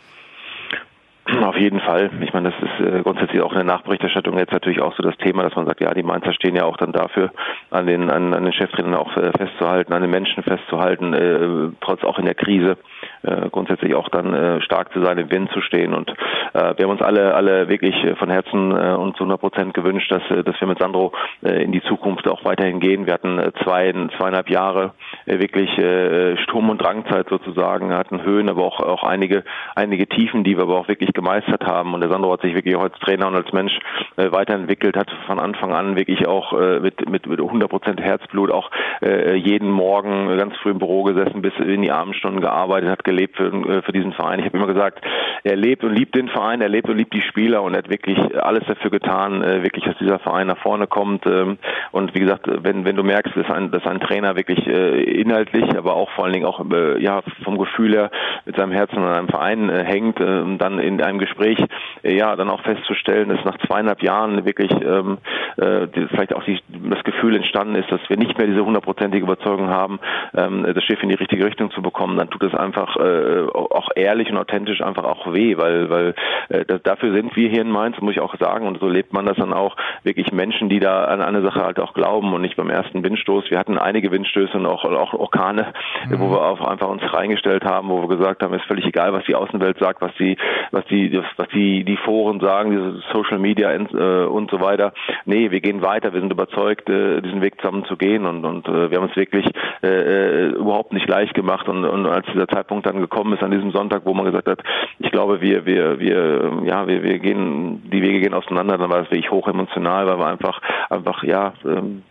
Speaker 3: Auf jeden Fall. Ich meine, das ist äh, grundsätzlich auch in der Nachberichterstattung jetzt natürlich auch so das Thema, dass man sagt, ja, die Mainzer stehen ja auch dann dafür, an den, an, an den Cheftrainern auch äh, festzuhalten, an den Menschen festzuhalten, äh, trotz auch in der Krise äh, grundsätzlich auch dann äh, stark zu sein, im Wind zu stehen. Und äh, wir haben uns alle, alle wirklich äh, von Herzen äh, und zu 100 Prozent gewünscht, dass, dass wir mit Sandro äh, in die Zukunft auch weiterhin gehen. Wir hatten zwei, zweieinhalb Jahre äh, wirklich äh, Sturm- und Drangzeit sozusagen, wir hatten Höhen, aber auch, auch einige, einige Tiefen, die wir aber auch wirklich gemeistert haben. Und der Sandro hat sich wirklich auch als Trainer und als Mensch äh, weiterentwickelt, hat von Anfang an wirklich auch äh, mit, mit, mit 100 Prozent Herzblut auch äh, jeden Morgen ganz früh im Büro gesessen, bis in die Abendstunden gearbeitet, hat gelebt für, äh, für diesen Verein. Ich habe immer gesagt, er lebt und liebt den Verein, er lebt und liebt die Spieler und er hat wirklich alles dafür getan, äh, wirklich, dass dieser Verein nach vorne kommt. Ähm, und wie gesagt, wenn, wenn du merkst, dass ein, dass ein Trainer wirklich äh, inhaltlich, aber auch vor allen Dingen auch ja, vom Gefühl her mit seinem Herzen an einem Verein hängt, dann in einem Gespräch ja dann auch festzustellen, dass nach zweieinhalb Jahren wirklich ähm, vielleicht auch die, das Gefühl entstanden ist, dass wir nicht mehr diese hundertprozentige Überzeugung haben, ähm, das Schiff in die richtige Richtung zu bekommen, dann tut es einfach äh, auch ehrlich und authentisch einfach auch weh, weil weil äh, das, dafür sind wir hier in Mainz, muss ich auch sagen, und so lebt man das dann auch, wirklich Menschen, die da an eine Sache halt auch glauben und nicht beim ersten Windstoß. Wir hatten einige Windstöße und auch, auch Orkane, mhm. wo wir auch einfach uns reingestellt haben, wo wir gesagt haben, ist völlig egal, was die Außenwelt sagt, was die, was die, was die, die Foren sagen, diese Social Media und, äh, und so weiter. Nee, wir gehen weiter, wir sind überzeugt, äh, diesen Weg zusammen zu gehen und, und äh, wir haben uns wirklich äh, äh überhaupt nicht leicht gemacht und, und als dieser Zeitpunkt dann gekommen ist an diesem Sonntag, wo man gesagt hat, ich glaube, wir, wir, wir, ja, wir, wir gehen, die Wege gehen auseinander, dann war das wirklich hoch emotional, weil wir einfach, einfach, ja, ähm,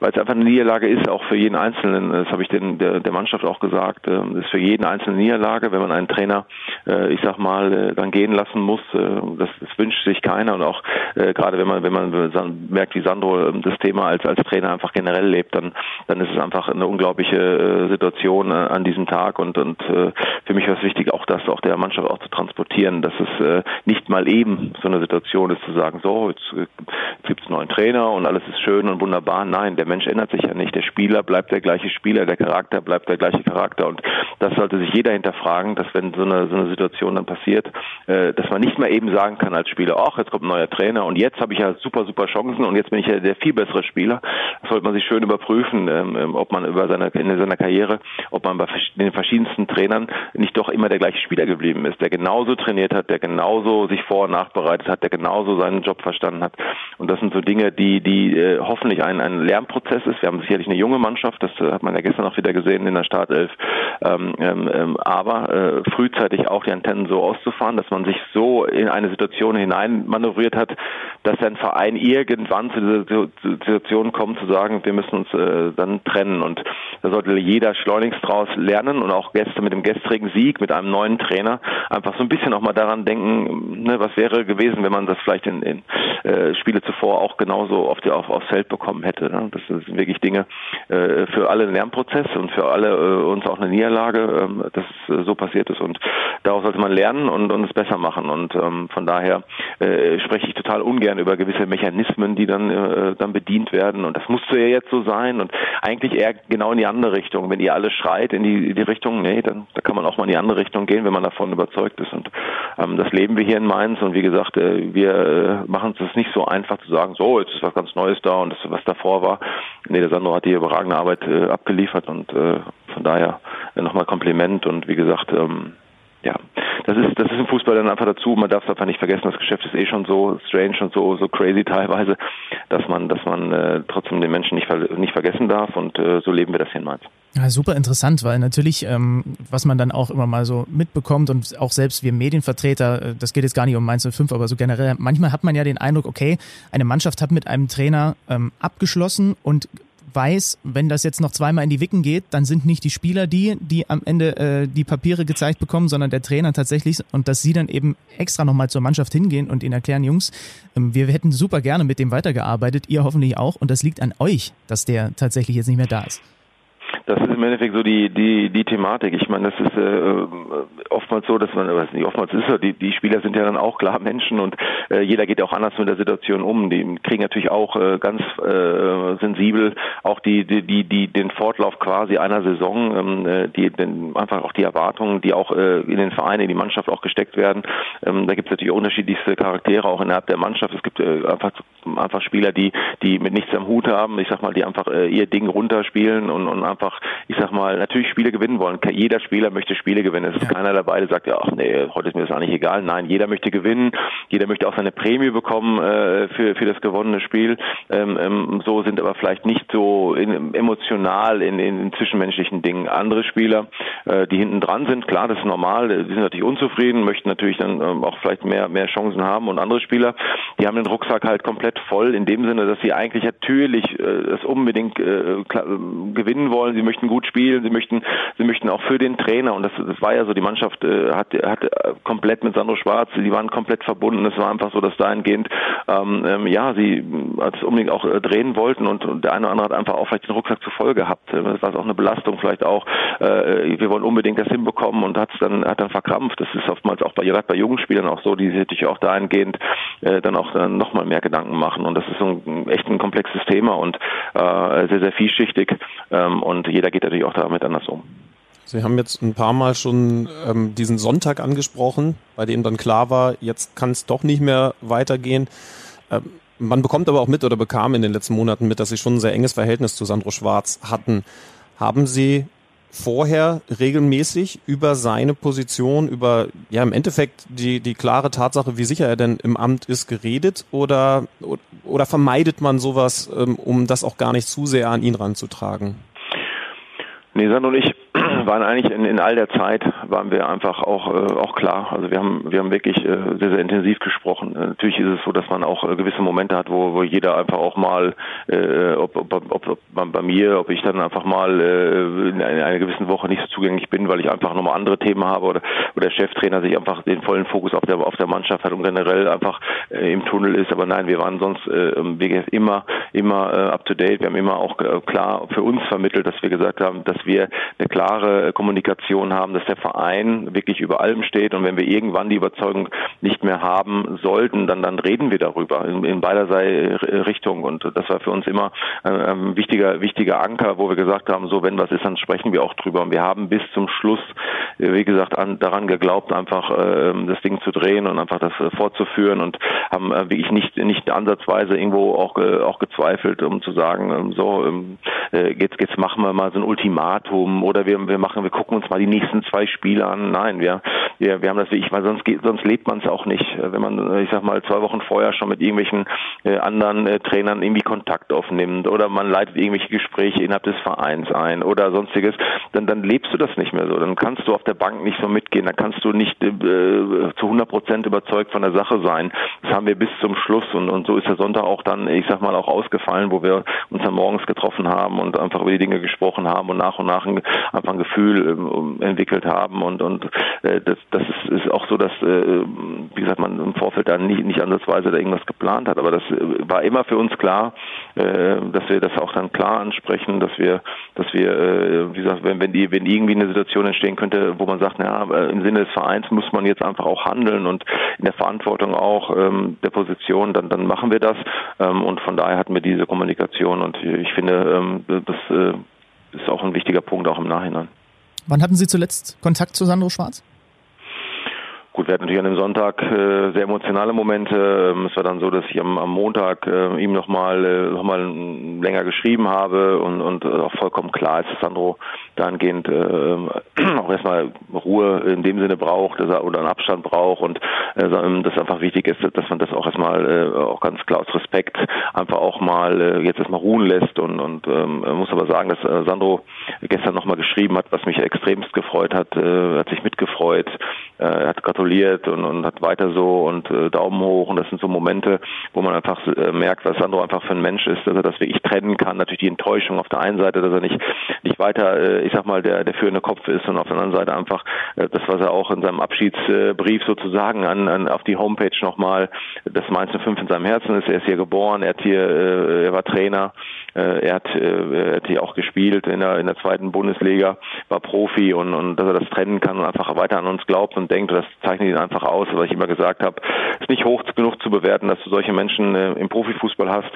Speaker 3: weil es einfach eine Niederlage ist, auch für jeden Einzelnen. Das habe ich den, der, der Mannschaft auch gesagt. Es ähm, ist für jeden Einzelne Niederlage, wenn man einen Trainer, äh, ich sag mal, äh, dann gehen lassen muss. Äh, das, das wünscht sich keiner und auch gerade wenn man wenn man merkt, wie Sandro ähm, das Thema als als Trainer einfach generell lebt, dann dann ist es einfach eine unglaubliche Situation an diesem Tag und und für mich war es wichtig, auch das auch der Mannschaft auch zu transportieren, dass es nicht mal eben so eine Situation ist zu sagen, so jetzt, jetzt gibt es einen neuen Trainer und alles ist schön und wunderbar. Nein, der Mensch ändert sich ja nicht. Der Spieler bleibt der gleiche Spieler, der Charakter bleibt der gleiche Charakter. Und das sollte sich jeder hinterfragen, dass wenn so eine, so eine Situation dann passiert, äh, dass man nicht mehr eben sagen kann als Spieler, ach, jetzt kommt ein neuer Trainer und jetzt habe ich ja super, super Chancen und jetzt bin ich ja der viel bessere Spieler. Das sollte man sich schön überprüfen, ähm, ähm ob man über seine, in seiner Karriere, ob man bei den verschiedensten Trainern nicht doch immer der gleiche Spieler geblieben ist, der genauso trainiert hat, der genauso sich vor- und nachbereitet hat, der genauso seinen Job verstanden hat. Und das sind so Dinge, die, die äh, hoffentlich ein, ein Lernprozess Prozess ist. Wir haben sicherlich eine junge Mannschaft, das äh, hat man ja gestern auch wieder gesehen in der Startelf. Ähm, ähm, ähm, aber äh, frühzeitig auch die Antennen so auszufahren, dass man sich so in eine Situation hinein manövriert hat, dass ein Verein irgendwann zu dieser Situation kommt, zu sagen, wir müssen uns äh, dann trennen. Und da sollte jeder schleunigst draus lernen und auch gestern mit dem gestrigen Sieg, mit einem neuen Trainer, einfach so ein bisschen auch mal daran denken, ne, was wäre gewesen, wenn man das vielleicht in, in äh, Spiele zuvor auch genauso auf die, auf, aufs Feld bekommen hätte. Ne? Das das sind wirklich Dinge äh, für alle ein Lernprozess und für alle äh, uns auch eine Niederlage, ähm, dass es äh, so passiert ist. Und daraus sollte man lernen und, und es besser machen. Und ähm, von daher äh, spreche ich total ungern über gewisse Mechanismen, die dann, äh, dann bedient werden. Und das musste ja jetzt so sein. Und eigentlich eher genau in die andere Richtung. Wenn ihr alle schreit in die, die Richtung, nee, dann da kann man auch mal in die andere Richtung gehen, wenn man davon überzeugt ist. Und ähm, das leben wir hier in Mainz. Und wie gesagt, äh, wir äh, machen es nicht so einfach zu sagen, so, jetzt ist was ganz Neues da und das, was davor war, nee, der Sandro hat die überragende Arbeit äh, abgeliefert und äh, von daher äh, nochmal Kompliment und wie gesagt, ähm, ja, das ist, das ist im Fußball dann einfach dazu. Man darf es einfach nicht vergessen. Das Geschäft ist eh schon so strange und so, so crazy teilweise, dass man, dass man äh, trotzdem den Menschen nicht, nicht vergessen darf. Und äh, so leben wir das hier in Mainz.
Speaker 2: Ja, super interessant, weil natürlich, ähm, was man dann auch immer mal so mitbekommt und auch selbst wir Medienvertreter, äh, das geht jetzt gar nicht um Mainz 05, aber so generell, manchmal hat man ja den Eindruck, okay, eine Mannschaft hat mit einem Trainer ähm, abgeschlossen und weiß, wenn das jetzt noch zweimal in die Wicken geht, dann sind nicht die Spieler die, die am Ende äh, die Papiere gezeigt bekommen, sondern der Trainer tatsächlich und dass sie dann eben extra nochmal zur Mannschaft hingehen und ihnen erklären, Jungs, ähm, wir hätten super gerne mit dem weitergearbeitet, ihr hoffentlich auch und das liegt an euch, dass der tatsächlich jetzt nicht mehr da ist.
Speaker 3: Das ist im Endeffekt so die die die Thematik. Ich meine, das ist äh, oftmals so, dass man, was nicht oftmals ist, so, die die Spieler sind ja dann auch klar Menschen und äh, jeder geht auch anders mit der Situation um. Die kriegen natürlich auch äh, ganz äh, sensibel auch die die die, die den Fortlauf quasi einer Saison, ähm, äh, die den, einfach auch die Erwartungen, die auch äh, in den Vereinen, in die Mannschaft auch gesteckt werden. Ähm, da gibt es natürlich unterschiedlichste Charaktere auch innerhalb der Mannschaft. Es gibt äh, einfach einfach Spieler, die die mit nichts am Hut haben. Ich sag mal, die einfach äh, ihr Ding runterspielen und, und einfach, ich sag mal, natürlich Spiele gewinnen wollen. Jeder Spieler möchte Spiele gewinnen. Es ist ja. keiner dabei, der sagt, ja, ach nee, heute ist mir das eigentlich egal. Nein, jeder möchte gewinnen. Jeder möchte auch seine Prämie bekommen äh, für für das gewonnene Spiel. Ähm, ähm, so sind aber vielleicht nicht so in, emotional in, in, in zwischenmenschlichen Dingen. Andere Spieler, äh, die hinten dran sind, klar, das ist normal. Die sind natürlich unzufrieden, möchten natürlich dann ähm, auch vielleicht mehr mehr Chancen haben. Und andere Spieler, die haben den Rucksack halt komplett voll in dem Sinne, dass sie eigentlich natürlich äh, das unbedingt äh, gewinnen wollen. Sie möchten gut spielen. Sie möchten, sie möchten auch für den Trainer. Und das, das war ja so. Die Mannschaft äh, hat, hat komplett mit Sandro Schwarz. Die waren komplett verbunden. Es war einfach so, dass dahingehend, ähm, ähm, ja, sie es unbedingt auch äh, drehen wollten und, und der eine oder andere hat einfach auch vielleicht den Rucksack zu voll gehabt. Äh, das war auch eine Belastung vielleicht auch. Äh, wir wollen unbedingt das hinbekommen und hat dann hat dann verkrampft. Das ist oftmals auch bei gerade bei jungen auch so, die sich auch dahingehend äh, dann auch dann noch mal mehr Gedanken machen. Und das ist so ein, echt ein komplexes Thema und äh, sehr sehr vielschichtig ähm, und jeder geht natürlich auch damit anders.
Speaker 1: Sie haben jetzt ein paar Mal schon ähm, diesen Sonntag angesprochen, bei dem dann klar war, jetzt kann es doch nicht mehr weitergehen. Ähm, man bekommt aber auch mit oder bekam in den letzten Monaten mit, dass Sie schon ein sehr enges Verhältnis zu Sandro Schwarz hatten. Haben Sie vorher regelmäßig über seine Position, über ja im Endeffekt die, die klare Tatsache, wie sicher er denn im Amt ist, geredet oder, oder vermeidet man sowas, ähm, um das auch gar nicht zu sehr an ihn ranzutragen?
Speaker 3: Nee, Sandro und ich waren eigentlich in, in all der Zeit waren wir einfach auch äh, auch klar. Also wir haben wir haben wirklich äh, sehr sehr intensiv gesprochen. Äh, natürlich ist es so, dass man auch äh, gewisse Momente hat, wo, wo jeder einfach auch mal, äh, ob, ob, ob, ob man bei mir, ob ich dann einfach mal äh, in einer, einer gewissen Woche nicht so zugänglich bin, weil ich einfach nochmal andere Themen habe oder oder der Cheftrainer sich einfach den vollen Fokus auf der auf der Mannschaft hat und generell einfach äh, im Tunnel ist. Aber nein, wir waren sonst äh, immer immer äh, up to date. Wir haben immer auch äh, klar für uns vermittelt, dass wir gesagt haben, dass wir eine klare äh, Kommunikation haben, dass der Verein wirklich über allem steht. Und wenn wir irgendwann die Überzeugung nicht mehr haben sollten, dann dann reden wir darüber in, in beiderlei Richtung. Und das war für uns immer äh, ein wichtiger wichtiger Anker, wo wir gesagt haben, so wenn was ist, dann sprechen wir auch drüber. Und wir haben bis zum Schluss, äh, wie gesagt, an, daran geglaubt, einfach äh, das Ding zu drehen und einfach das äh, fortzuführen und haben äh, wirklich nicht nicht ansatzweise irgendwo auch auch gezweifelt, um zu sagen, ähm, so ähm, äh, jetzt jetzt machen wir mal so ein Ultimatum oder wir wir machen, wir gucken uns mal die nächsten zwei Spiele an. Nein, wir wir, wir haben das wirklich, weil sonst sonst lebt man es auch nicht. Wenn man, ich sag mal, zwei Wochen vorher schon mit irgendwelchen äh, anderen äh, Trainern irgendwie Kontakt aufnimmt oder man leitet irgendwelche Gespräche innerhalb des Vereins ein oder sonstiges, dann dann lebst du das nicht mehr so. Dann kannst du auf der Bank nicht so mitgehen. Dann kannst du nicht äh, zu 100 Prozent überzeugt von der Sache sein. Das haben wir bis zum Schluss und und so ist der Sonntag auch dann, ich sag mal, auch ausgefallen, wo wir uns dann morgens getroffen haben und einfach über die Dinge gesprochen haben und nach und nach einfach ein Gefühl ähm, entwickelt haben und und äh, das das ist, auch so, dass äh, wie gesagt man im Vorfeld dann nicht nicht ansatzweise da irgendwas geplant hat, aber das äh, war immer für uns klar, dass wir das auch dann klar ansprechen, dass wir dass wir wie gesagt wenn wenn die wenn irgendwie eine Situation entstehen könnte, wo man sagt, ja im Sinne des Vereins muss man jetzt einfach auch handeln und in der Verantwortung auch ähm, der Position, dann dann machen wir das ähm, und von daher hatten wir diese Kommunikation und ich finde das ist auch ein wichtiger Punkt auch im Nachhinein.
Speaker 2: Wann hatten Sie zuletzt Kontakt zu Sandro Schwarz?
Speaker 3: Gut, wir hatten natürlich an dem Sonntag äh, sehr emotionale Momente. Ähm, es war dann so, dass ich am, am Montag äh, ihm nochmal äh, noch mal länger geschrieben habe und, und auch vollkommen klar ist, dass Sandro dahingehend äh, auch erstmal Ruhe in dem Sinne braucht dass er, oder einen Abstand braucht und äh, dass einfach wichtig ist, dass man das auch erstmal äh, auch ganz klar aus Respekt einfach auch mal äh, jetzt erstmal ruhen lässt und, und ähm, muss aber sagen, dass äh, Sandro gestern nochmal geschrieben hat, was mich extremst gefreut hat, äh, hat sich mitgefreut, äh, er hat gerade gratuliert und, und hat weiter so und äh, Daumen hoch und das sind so Momente, wo man einfach äh, merkt, was Sandro einfach für ein Mensch ist, dass er das wirklich trennen kann. Natürlich die Enttäuschung auf der einen Seite, dass er nicht nicht weiter, äh, ich sag mal, der der führende Kopf ist und auf der anderen Seite einfach äh, das, was er auch in seinem Abschiedsbrief sozusagen an, an auf die Homepage nochmal, das Mainz 05 in seinem Herzen ist. Er ist hier geboren, er hat hier, äh, er war Trainer, er hat, äh, er hat hier auch gespielt in der in der zweiten Bundesliga, war Profi und und dass er das trennen kann und einfach weiter an uns glaubt und denkt, das zeichnet ihn einfach aus, was ich immer gesagt habe, ist nicht hoch genug zu bewerten, dass du solche Menschen äh, im Profifußball hast,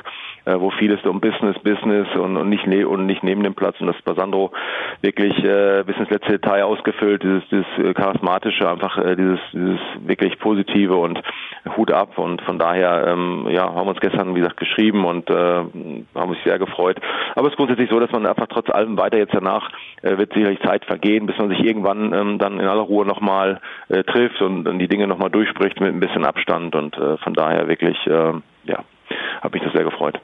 Speaker 3: äh, wo vieles um Business, Business und, und nicht ne und nicht neben dem Platz und das ist bei Sandro wirklich äh, bis ins letzte Detail ausgefüllt, dieses, dieses äh, charismatische, einfach äh, dieses, dieses wirklich positive und Hut ab und von daher ähm, ja haben wir uns gestern wie gesagt geschrieben und äh, haben uns sehr gefreut. Aber es ist grundsätzlich so, dass man einfach trotz allem weiter jetzt danach äh, wird sicherlich Zeit vergehen, bis man sich irgendwann ähm, dann in aller Ruhe nochmal äh, trifft und dann die Dinge nochmal durchspricht mit ein bisschen Abstand und äh, von daher wirklich äh, ja habe mich das sehr gefreut.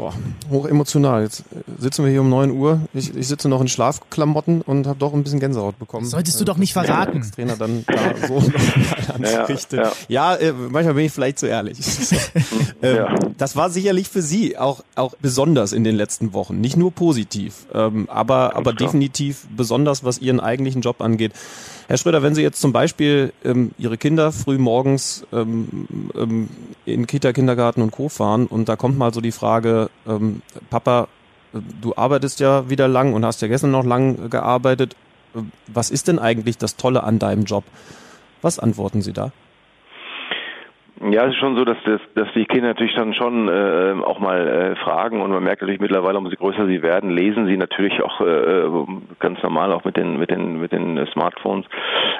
Speaker 1: Boah, hoch emotional. Jetzt sitzen wir hier um 9 Uhr. Ich, ich sitze noch in Schlafklamotten und habe doch ein bisschen Gänsehaut bekommen. Das
Speaker 2: solltest du doch nicht verraten.
Speaker 1: Als Trainer dann da so anzurichten. Ja, ja. ja äh, manchmal bin ich vielleicht zu ehrlich. ähm, ja. Das war sicherlich für Sie auch, auch besonders in den letzten Wochen. Nicht nur positiv, ähm, aber, aber definitiv besonders, was Ihren eigentlichen Job angeht. Herr Schröder, wenn Sie jetzt zum Beispiel ähm, Ihre Kinder früh morgens ähm, ähm, in Kita, Kindergarten und Co. fahren und da kommt mal so die Frage, ähm, Papa, du arbeitest ja wieder lang und hast ja gestern noch lang gearbeitet. Was ist denn eigentlich das Tolle an deinem Job? Was antworten Sie da?
Speaker 3: Ja, es ist schon so, dass, das, dass die Kinder natürlich dann schon äh, auch mal äh, fragen und man merkt natürlich mittlerweile, umso größer sie werden, lesen sie natürlich auch äh, ganz normal auch mit den mit den mit den Smartphones.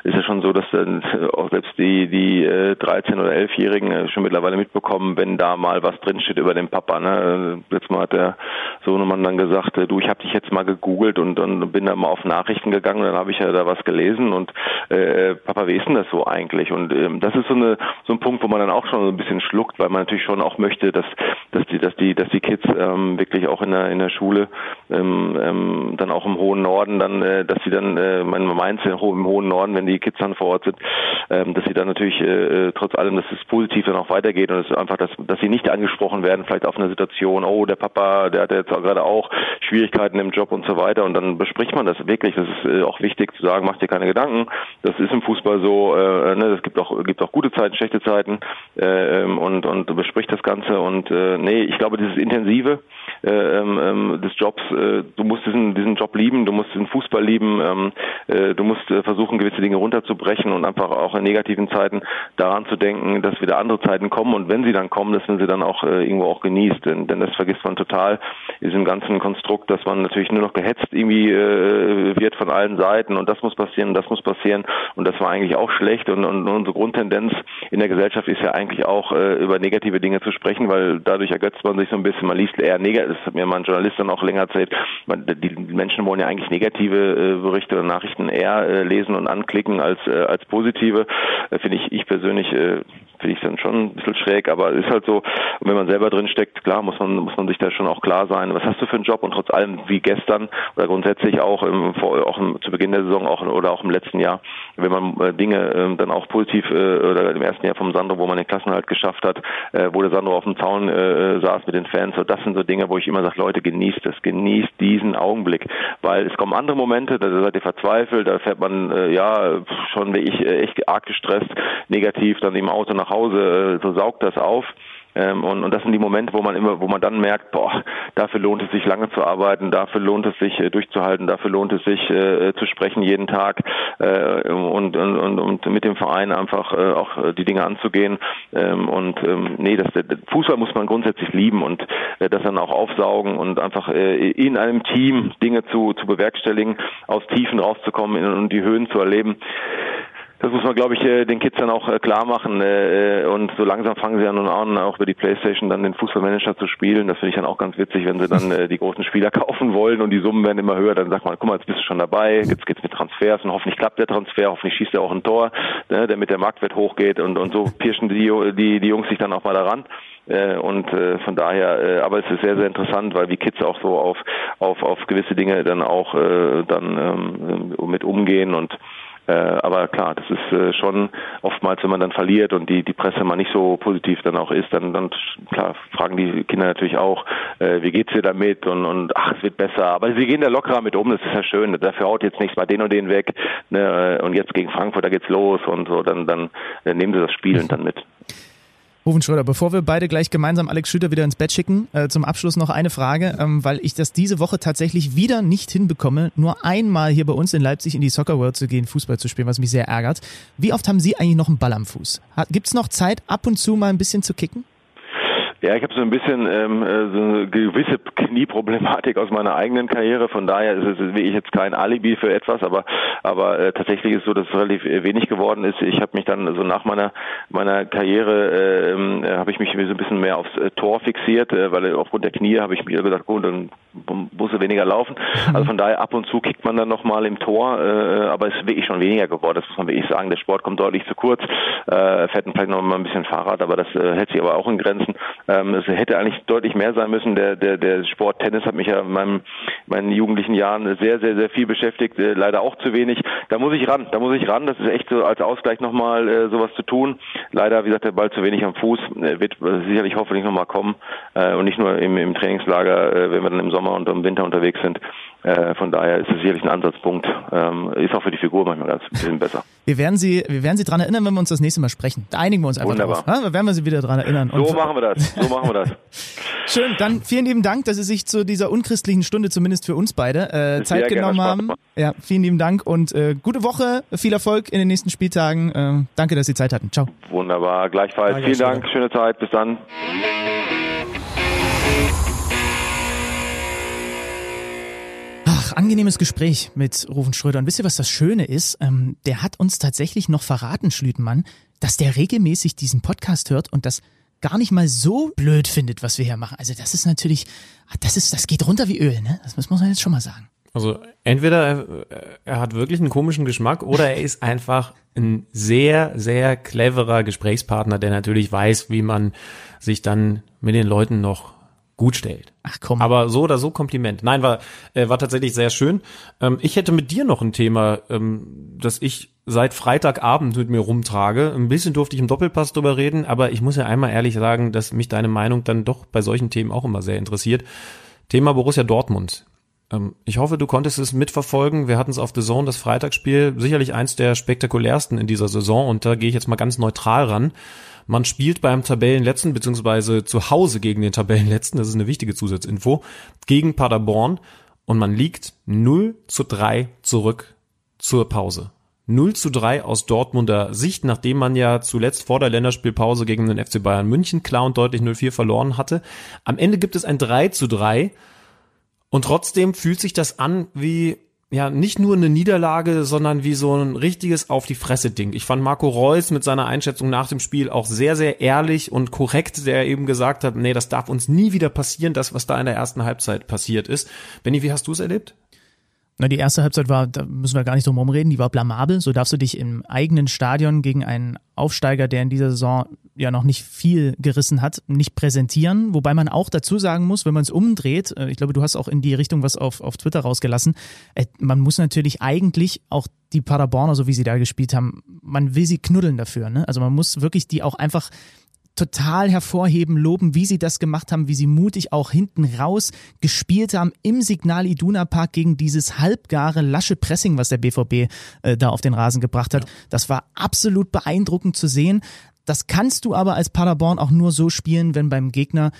Speaker 3: Ist ja schon so, dass dann auch selbst die die äh, 13 oder 11-Jährigen äh, schon mittlerweile mitbekommen, wenn da mal was drinsteht über den Papa. Ne? Letztes Mal hat der Sohnemann dann gesagt, äh, du, ich habe dich jetzt mal gegoogelt und, und bin dann mal auf Nachrichten gegangen und dann habe ich ja da was gelesen und äh, Papa, wie ist denn das so eigentlich? Und ähm, das ist so eine so ein Punkt, wo man dann auch schon so ein bisschen schluckt, weil man natürlich schon auch möchte, dass, dass die, dass die, dass die Kids ähm, wirklich auch in der in der Schule ähm, ähm, dann auch im hohen Norden dann, äh, dass sie dann, äh, man meint im hohen Norden, wenn die Kids dann vor Ort sind, ähm, dass sie dann natürlich äh, äh, trotz allem, dass es positiv dann auch weitergeht und es einfach, dass, dass sie nicht angesprochen werden, vielleicht auf einer Situation, oh, der Papa, der hat jetzt auch gerade auch Schwierigkeiten im Job und so weiter und dann bespricht man das wirklich. Das ist äh, auch wichtig zu sagen, mach dir keine Gedanken. Das ist im Fußball so, äh, ne, es gibt auch gibt auch gute Zeiten, schlechte Zeiten äh, und, und bespricht das Ganze. Und äh, nee, ich glaube, dieses Intensive äh, ähm, ähm, des Jobs, äh, du musst diesen, diesen Job lieben, du musst den Fußball lieben, ähm, äh, du musst äh, versuchen, gewisse Dinge runterzubrechen und einfach auch in negativen Zeiten daran zu denken, dass wieder andere Zeiten kommen und wenn sie dann kommen, dass man sie dann auch äh, irgendwo auch genießt. Denn, denn das vergisst man total diesem ganzen Konstrukt, dass man natürlich nur noch gehetzt irgendwie äh, wird von allen Seiten und das muss passieren und das muss passieren und das war eigentlich auch schlecht und, und unsere Grundtendenz in der Gesellschaft ist ja eigentlich auch äh, über negative Dinge zu sprechen, weil dadurch ergötzt man sich so ein bisschen, man liest eher negativ, das hat mir mal ein Journalist dann auch länger erzählt, man, die Menschen wollen ja eigentlich negative äh, Berichte oder Nachrichten eher äh, lesen und anklicken als, äh, als positive, äh, finde ich, ich persönlich äh, finde ich dann schon ein bisschen schräg, aber ist halt so, wenn man selber drin steckt, klar muss man muss man sich da schon auch klar sein, was hast du für einen Job? Und trotz allem wie gestern oder grundsätzlich auch im, auch im, zu Beginn der Saison auch oder auch im letzten Jahr, wenn man äh, Dinge äh, dann auch positiv äh, oder im ersten Jahr vom Sandro, wo man den Klassenhalt geschafft hat, äh, wo der Sandro auf dem Zaun äh, saß mit den Fans, so das sind so Dinge, wo ich immer sage, Leute, genießt es, genießt diesen Augenblick, weil es kommen andere Momente, da seid ihr verzweifelt, da fährt man äh, ja schon wie ich äh, echt arg gestresst, negativ dann im Auto nach Hause, äh, so saugt das auf. Ähm, und, und das sind die Momente, wo man immer, wo man dann merkt, boah, dafür lohnt es sich lange zu arbeiten, dafür lohnt es sich äh, durchzuhalten, dafür lohnt es sich äh, zu sprechen jeden Tag äh, und, und, und, und mit dem Verein einfach äh, auch die Dinge anzugehen. Ähm, und ähm, nee, das, Fußball muss man grundsätzlich lieben und äh, das dann auch aufsaugen und einfach äh, in einem Team Dinge zu, zu bewerkstelligen, aus Tiefen rauszukommen und die Höhen zu erleben das muss man, glaube ich, äh, den Kids dann auch äh, klar machen. Äh, und so langsam fangen sie ja nun an, auch über die Playstation dann den Fußballmanager zu spielen. Das finde ich dann auch ganz witzig, wenn sie dann die großen Spieler kaufen wollen und die Summen werden immer höher. Dann sagt man, guck mal, jetzt bist du schon dabei, jetzt geht's mit Transfers und hoffentlich klappt der Transfer, hoffentlich schießt er auch ein Tor, ne, damit der Marktwert hochgeht und, und so pirschen die, die, die Jungs sich dann auch mal daran. Und von daher, aber es ist sehr, sehr interessant, weil die Kids auch so auf, auf, auf gewisse Dinge dann auch dann ähm, mit umgehen und aber klar, das ist äh, schon oftmals, wenn man dann verliert und die, die Presse mal nicht so positiv dann auch ist, dann, dann klar fragen die Kinder natürlich auch, äh, wie geht's dir damit und, und ach, es wird besser. Aber sie gehen da lockerer mit um, das ist ja schön. Dafür haut jetzt nichts mal den und den weg. Ne? Und jetzt gegen Frankfurt, da geht's los und so, dann, dann nehmen sie das Spielen dann mit.
Speaker 2: Rufen Schröder, bevor wir beide gleich gemeinsam Alex Schüter wieder ins Bett schicken, äh, zum Abschluss noch eine Frage, ähm, weil ich das diese Woche tatsächlich wieder nicht hinbekomme, nur einmal hier bei uns in Leipzig in die Soccer World zu gehen, Fußball zu spielen, was mich sehr ärgert. Wie oft haben Sie eigentlich noch einen Ball am Fuß? Gibt es noch Zeit, ab und zu mal ein bisschen zu kicken?
Speaker 3: Ja, ich habe so ein bisschen ähm, äh, so eine gewisse Knieproblematik aus meiner eigenen Karriere. Von daher ist es wie ich jetzt kein Alibi für etwas, aber aber äh, tatsächlich ist es so, dass es relativ wenig geworden ist. Ich habe mich dann so nach meiner meiner Karriere ähm, äh, habe ich mich so ein bisschen mehr aufs äh, Tor fixiert, äh, weil aufgrund der Knie habe ich mir gesagt, gut, dann muss er weniger laufen. Mhm. Also von daher ab und zu kickt man dann nochmal im Tor, äh, aber es ist wirklich schon weniger geworden. Das muss man wirklich sagen. Der Sport kommt deutlich zu kurz. Äh, fährt vielleicht noch mal ein bisschen Fahrrad, aber das äh, hält sich aber auch in Grenzen. Ähm, es hätte eigentlich deutlich mehr sein müssen. Der, der, der Sport Tennis hat mich ja in meinem, meinen jugendlichen Jahren sehr, sehr, sehr viel beschäftigt. Äh, leider auch zu wenig. Da muss ich ran. Da muss ich ran. Das ist echt so als Ausgleich nochmal äh, sowas zu tun. Leider, wie gesagt, der Ball zu wenig am Fuß. Äh, wird sicherlich hoffentlich nochmal kommen. Äh, und nicht nur im, im Trainingslager, äh, wenn wir dann im Sommer und im Winter unterwegs sind. Äh, von daher ist es sicherlich ein Ansatzpunkt. Ähm, ist auch für die Figur manchmal ganz ein bisschen besser.
Speaker 2: Wir werden Sie, wir werden Sie daran erinnern, wenn wir uns das nächste Mal sprechen. Da einigen wir uns einfach
Speaker 3: Wunderbar.
Speaker 2: drauf. Ja, werden wir Sie wieder daran erinnern.
Speaker 3: So machen wir das. So machen wir das.
Speaker 2: Schön, dann vielen lieben Dank, dass Sie sich zu dieser unchristlichen Stunde, zumindest für uns beide, äh, Zeit genommen haben. Ja, vielen lieben Dank und äh, gute Woche, viel Erfolg in den nächsten Spieltagen. Äh, danke, dass Sie Zeit hatten. Ciao.
Speaker 3: Wunderbar, gleichfalls. Danke, vielen Dank, schöne Zeit, bis dann.
Speaker 2: Angenehmes Gespräch mit Rufen Schröder. Und wisst ihr, was das Schöne ist? Ähm, der hat uns tatsächlich noch verraten, Schlütenmann, dass der regelmäßig diesen Podcast hört und das gar nicht mal so blöd findet, was wir hier machen. Also das ist natürlich, ah, das ist, das geht runter wie Öl, ne? Das muss man jetzt schon mal sagen.
Speaker 1: Also entweder er, er hat wirklich einen komischen Geschmack oder er ist einfach ein sehr, sehr cleverer Gesprächspartner, der natürlich weiß, wie man sich dann mit den Leuten noch gut stellt.
Speaker 2: Ach komm.
Speaker 1: Aber so oder so Kompliment. Nein, war, äh, war tatsächlich sehr schön. Ähm, ich hätte mit dir noch ein Thema, ähm, das ich seit Freitagabend mit mir rumtrage. Ein bisschen durfte ich im Doppelpass drüber reden, aber ich muss ja einmal ehrlich sagen, dass mich deine Meinung dann doch bei solchen Themen auch immer sehr interessiert. Thema Borussia Dortmund. Ähm, ich hoffe, du konntest es mitverfolgen. Wir hatten es auf The Zone, das Freitagsspiel, sicherlich eins der spektakulärsten in dieser Saison und da gehe ich jetzt mal ganz neutral ran. Man spielt beim Tabellenletzten, beziehungsweise zu Hause gegen den Tabellenletzten, das ist eine wichtige Zusatzinfo, gegen Paderborn und man liegt 0 zu 3 zurück zur Pause. 0 zu 3 aus Dortmunder Sicht, nachdem man ja zuletzt vor der Länderspielpause gegen den FC Bayern München klar und deutlich 0-4 verloren hatte. Am Ende gibt es ein 3 zu 3 und trotzdem fühlt sich das an wie ja, nicht nur eine Niederlage, sondern wie so ein richtiges auf die Fresse Ding. Ich fand Marco Reus mit seiner Einschätzung nach dem Spiel auch sehr, sehr ehrlich und korrekt, der eben gesagt hat, nee, das darf uns nie wieder passieren, das, was da in der ersten Halbzeit passiert ist. Benny, wie hast du es erlebt?
Speaker 2: Na, die erste Halbzeit war, da müssen wir gar nicht drum herum reden, die war blamabel. So darfst du dich im eigenen Stadion gegen einen Aufsteiger, der in dieser Saison ja noch nicht viel gerissen hat, nicht präsentieren. Wobei man auch dazu sagen muss, wenn man es umdreht, äh, ich glaube, du hast auch in die Richtung was auf, auf Twitter rausgelassen, äh, man muss natürlich eigentlich auch die Paderborner, so wie sie da gespielt haben, man will sie knuddeln dafür. Ne? Also man muss wirklich die auch einfach total hervorheben, loben, wie sie das gemacht haben, wie sie mutig auch hinten raus gespielt haben im Signal Iduna Park gegen dieses halbgare, lasche Pressing, was der BVB äh, da auf den Rasen gebracht hat. Ja. Das war absolut beeindruckend zu sehen. Das kannst du aber als Paderborn auch nur so spielen, wenn beim Gegner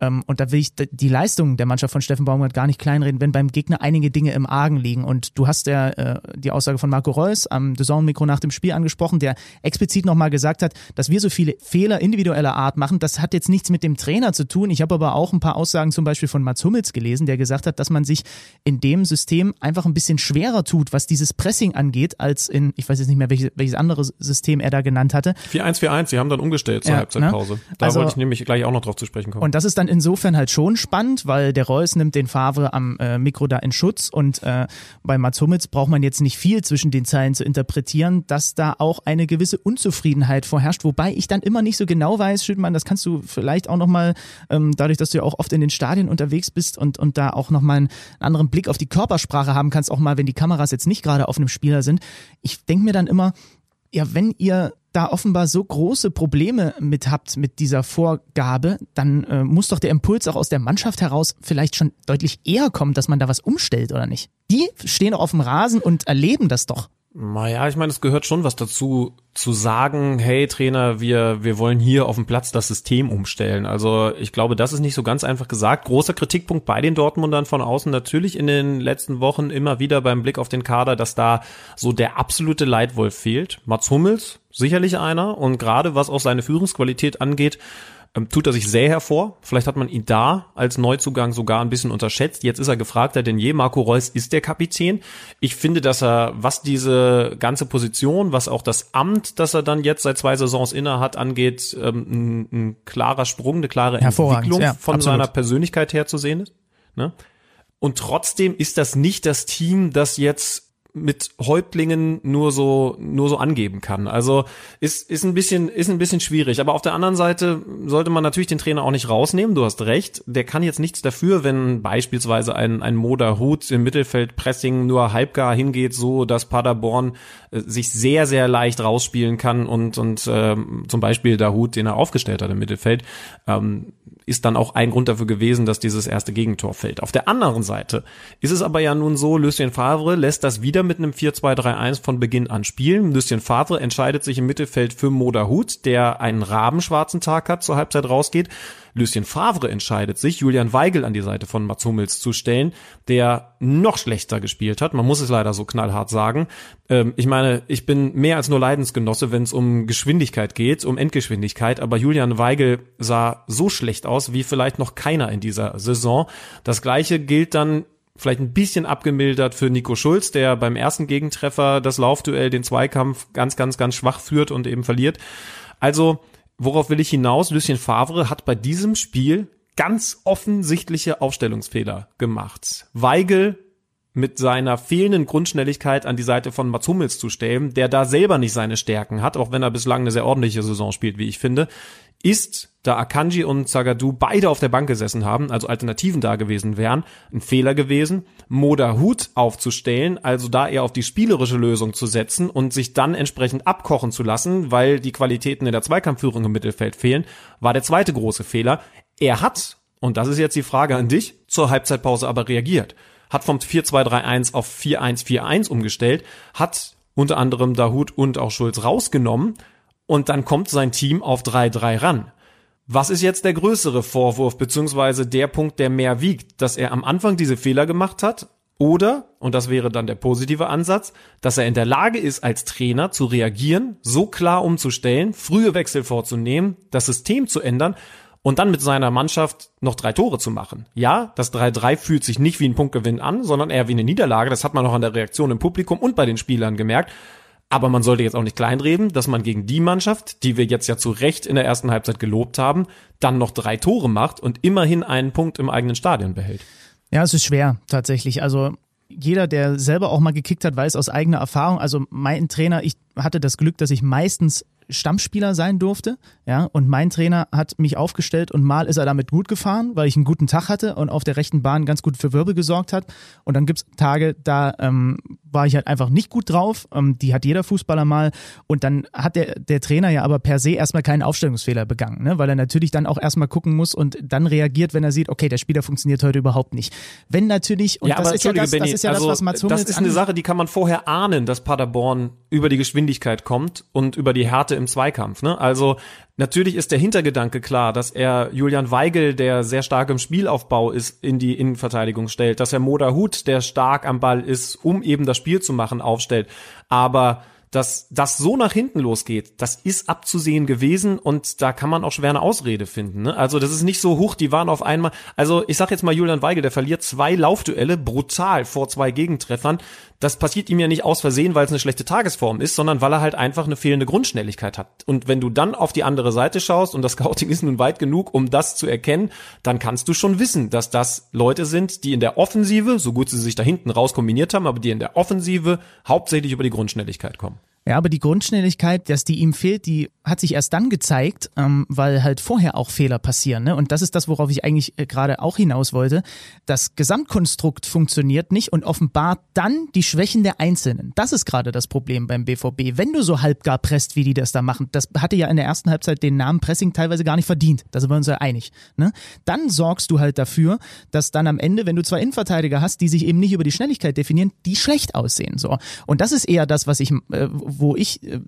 Speaker 2: und da will ich die Leistung der Mannschaft von Steffen Baumgart gar nicht kleinreden, wenn beim Gegner einige Dinge im Argen liegen. Und du hast ja äh, die Aussage von Marco Reus am Dessau-Mikro nach dem Spiel angesprochen, der explizit nochmal gesagt hat, dass wir so viele Fehler individueller Art machen. Das hat jetzt nichts mit dem Trainer zu tun. Ich habe aber auch ein paar Aussagen zum Beispiel von Mats Hummels gelesen, der gesagt hat, dass man sich in dem System einfach ein bisschen schwerer tut, was dieses Pressing angeht, als in, ich weiß jetzt nicht mehr, welches, welches andere System er da genannt hatte.
Speaker 1: 4-1-4-1, sie haben dann umgestellt zur ja, Halbzeitpause. Ne? Da also, wollte ich nämlich gleich auch noch drauf zu sprechen kommen.
Speaker 2: Und das ist dann insofern halt schon spannend, weil der Reus nimmt den Favre am äh, Mikro da in Schutz und äh, bei Mats Hummels braucht man jetzt nicht viel zwischen den Zeilen zu interpretieren, dass da auch eine gewisse Unzufriedenheit vorherrscht, wobei ich dann immer nicht so genau weiß, Schüttmann, das kannst du vielleicht auch nochmal, ähm, dadurch, dass du ja auch oft in den Stadien unterwegs bist und, und da auch nochmal einen anderen Blick auf die Körpersprache haben kannst, auch mal, wenn die Kameras jetzt nicht gerade auf einem Spieler sind. Ich denke mir dann immer, ja, wenn ihr da offenbar so große Probleme mit habt mit dieser Vorgabe, dann äh, muss doch der Impuls auch aus der Mannschaft heraus vielleicht schon deutlich eher kommen, dass man da was umstellt, oder nicht? Die stehen auf dem Rasen und erleben das doch.
Speaker 1: Naja, ich meine, es gehört schon was dazu, zu sagen, hey Trainer, wir, wir wollen hier auf dem Platz das System umstellen. Also ich glaube, das ist nicht so ganz einfach gesagt. Großer Kritikpunkt bei den Dortmundern von außen natürlich in den letzten Wochen immer wieder beim Blick auf den Kader, dass da so der absolute Leitwolf fehlt. Mats Hummels, sicherlich einer. Und gerade was auch seine Führungsqualität angeht, ähm, tut er sich sehr hervor. Vielleicht hat man ihn da als Neuzugang sogar ein bisschen unterschätzt. Jetzt ist er gefragter denn je. Marco Reus ist der Kapitän. Ich finde, dass er, was diese ganze Position, was auch das Amt, das er dann jetzt seit zwei Saisons inne hat, angeht, ähm, ein, ein klarer Sprung, eine klare Entwicklung ja, von absolut. seiner Persönlichkeit her zu sehen ist. Ne? Und trotzdem ist das nicht das Team, das jetzt mit Häuptlingen nur so nur so angeben kann. Also ist ist ein bisschen ist ein bisschen schwierig, aber auf der anderen Seite sollte man natürlich den Trainer auch nicht rausnehmen, du hast recht, der kann jetzt nichts dafür, wenn beispielsweise ein ein Moda Hut im Mittelfeld Pressing nur halbgar hingeht, so dass Paderborn äh, sich sehr sehr leicht rausspielen kann und und äh, zum Beispiel der Hut, den er aufgestellt hat im Mittelfeld, ähm, ist dann auch ein Grund dafür gewesen, dass dieses erste Gegentor fällt. Auf der anderen Seite ist es aber ja nun so, Lucien Favre lässt das wieder mit einem 4-2-3-1 von Beginn an spielen. Lucien Favre entscheidet sich im Mittelfeld für Moda Hut, der einen rabenschwarzen Tag hat, zur Halbzeit rausgeht. Lucien Favre entscheidet sich, Julian Weigel an die Seite von Mats Hummels zu stellen, der noch schlechter gespielt hat. Man muss es leider so knallhart sagen. Ähm, ich meine, ich bin mehr als nur Leidensgenosse, wenn es um Geschwindigkeit geht, um Endgeschwindigkeit, aber Julian Weigel sah so schlecht aus wie vielleicht noch keiner in dieser Saison. Das gleiche gilt dann vielleicht ein bisschen abgemildert für Nico Schulz, der beim ersten Gegentreffer das Laufduell, den Zweikampf ganz, ganz, ganz schwach führt und eben verliert. Also, worauf will ich hinaus? Lucien Favre hat bei diesem Spiel ganz offensichtliche Aufstellungsfehler gemacht. Weigel mit seiner fehlenden Grundschnelligkeit an die Seite von Mats Hummels zu stellen, der da selber nicht seine Stärken hat, auch wenn er bislang eine sehr ordentliche Saison spielt, wie ich finde, ist, da Akanji und Zagadou beide auf der Bank gesessen haben, also Alternativen da gewesen wären, ein Fehler gewesen, Moda Hut aufzustellen, also da eher auf die spielerische Lösung zu setzen und sich dann entsprechend abkochen zu lassen, weil die Qualitäten in der Zweikampfführung im Mittelfeld fehlen, war der zweite große Fehler. Er hat, und das ist jetzt die Frage an dich, zur Halbzeitpause aber reagiert. Hat vom 4-2-3-1 auf 4-1-4-1 umgestellt, hat unter anderem Dahut und auch Schulz rausgenommen, und dann kommt sein Team auf 3-3 ran. Was ist jetzt der größere Vorwurf, beziehungsweise der Punkt, der mehr wiegt, dass er am Anfang diese Fehler gemacht hat? Oder, und das wäre dann der positive Ansatz, dass er in der Lage ist, als Trainer zu reagieren, so klar umzustellen, frühe Wechsel vorzunehmen, das System zu ändern und dann mit seiner Mannschaft noch drei Tore zu machen. Ja, das 3-3 fühlt sich nicht wie ein Punktgewinn an, sondern eher wie eine Niederlage. Das hat man auch an der Reaktion im Publikum und bei den Spielern gemerkt. Aber man sollte jetzt auch nicht kleinreden, dass man gegen die Mannschaft, die wir jetzt ja zu Recht in der ersten Halbzeit gelobt haben, dann noch drei Tore macht und immerhin einen Punkt im eigenen Stadion behält.
Speaker 2: Ja, es ist schwer tatsächlich. Also jeder, der selber auch mal gekickt hat, weiß aus eigener Erfahrung, also mein Trainer, ich hatte das Glück, dass ich meistens Stammspieler sein durfte, ja, und mein Trainer hat mich aufgestellt und mal ist er damit gut gefahren, weil ich einen guten Tag hatte und auf der rechten Bahn ganz gut für Wirbel gesorgt hat. Und dann gibt's Tage, da ähm, war ich halt einfach nicht gut drauf. Ähm, die hat jeder Fußballer mal. Und dann hat der, der Trainer ja aber per se erstmal keinen Aufstellungsfehler begangen, ne? weil er natürlich dann auch erstmal gucken muss und dann reagiert, wenn er sieht, okay, der Spieler funktioniert heute überhaupt nicht. Wenn natürlich, und
Speaker 1: ja,
Speaker 2: das, ist ja das,
Speaker 1: Benni,
Speaker 2: das ist ja
Speaker 1: also,
Speaker 2: das, was Mats Hummels
Speaker 1: Das ist eine Sache, die kann man vorher ahnen, dass Paderborn über die Geschwindigkeit kommt und über die Härte im Zweikampf. Ne? Also natürlich ist der Hintergedanke klar, dass er Julian Weigel, der sehr stark im Spielaufbau ist, in die Innenverteidigung stellt, dass er Moda Hut, der stark am Ball ist, um eben das Spiel zu machen, aufstellt. Aber dass das so nach hinten losgeht, das ist abzusehen gewesen und da kann man auch schwer eine Ausrede finden. Ne? Also das ist nicht so hoch, die waren auf einmal. Also ich sag jetzt mal Julian Weigel, der verliert zwei Laufduelle brutal vor zwei Gegentreffern. Das passiert ihm ja nicht aus Versehen, weil es eine schlechte Tagesform ist, sondern weil er halt einfach eine fehlende Grundschnelligkeit hat. Und wenn du dann auf die andere Seite schaust und das Scouting ist nun weit genug, um das zu erkennen, dann kannst du schon wissen, dass das Leute sind, die in der Offensive, so gut sie sich da hinten raus kombiniert haben, aber die in der Offensive hauptsächlich über die Grundschnelligkeit kommen.
Speaker 2: Ja, aber die Grundschnelligkeit, dass die ihm fehlt, die hat sich erst dann gezeigt, ähm, weil halt vorher auch Fehler passieren. Ne? Und das ist das, worauf ich eigentlich äh, gerade auch hinaus wollte. Das Gesamtkonstrukt funktioniert nicht und offenbart dann die Schwächen der Einzelnen. Das ist gerade das Problem beim BVB. Wenn du so halbgar presst, wie die das da machen, das hatte ja in der ersten Halbzeit den Namen Pressing teilweise gar nicht verdient. Da sind wir uns ja einig. Ne? Dann sorgst du halt dafür, dass dann am Ende, wenn du zwei Innenverteidiger hast, die sich eben nicht über die Schnelligkeit definieren, die schlecht aussehen. So. Und das ist eher das, was ich, äh, wo ich äh,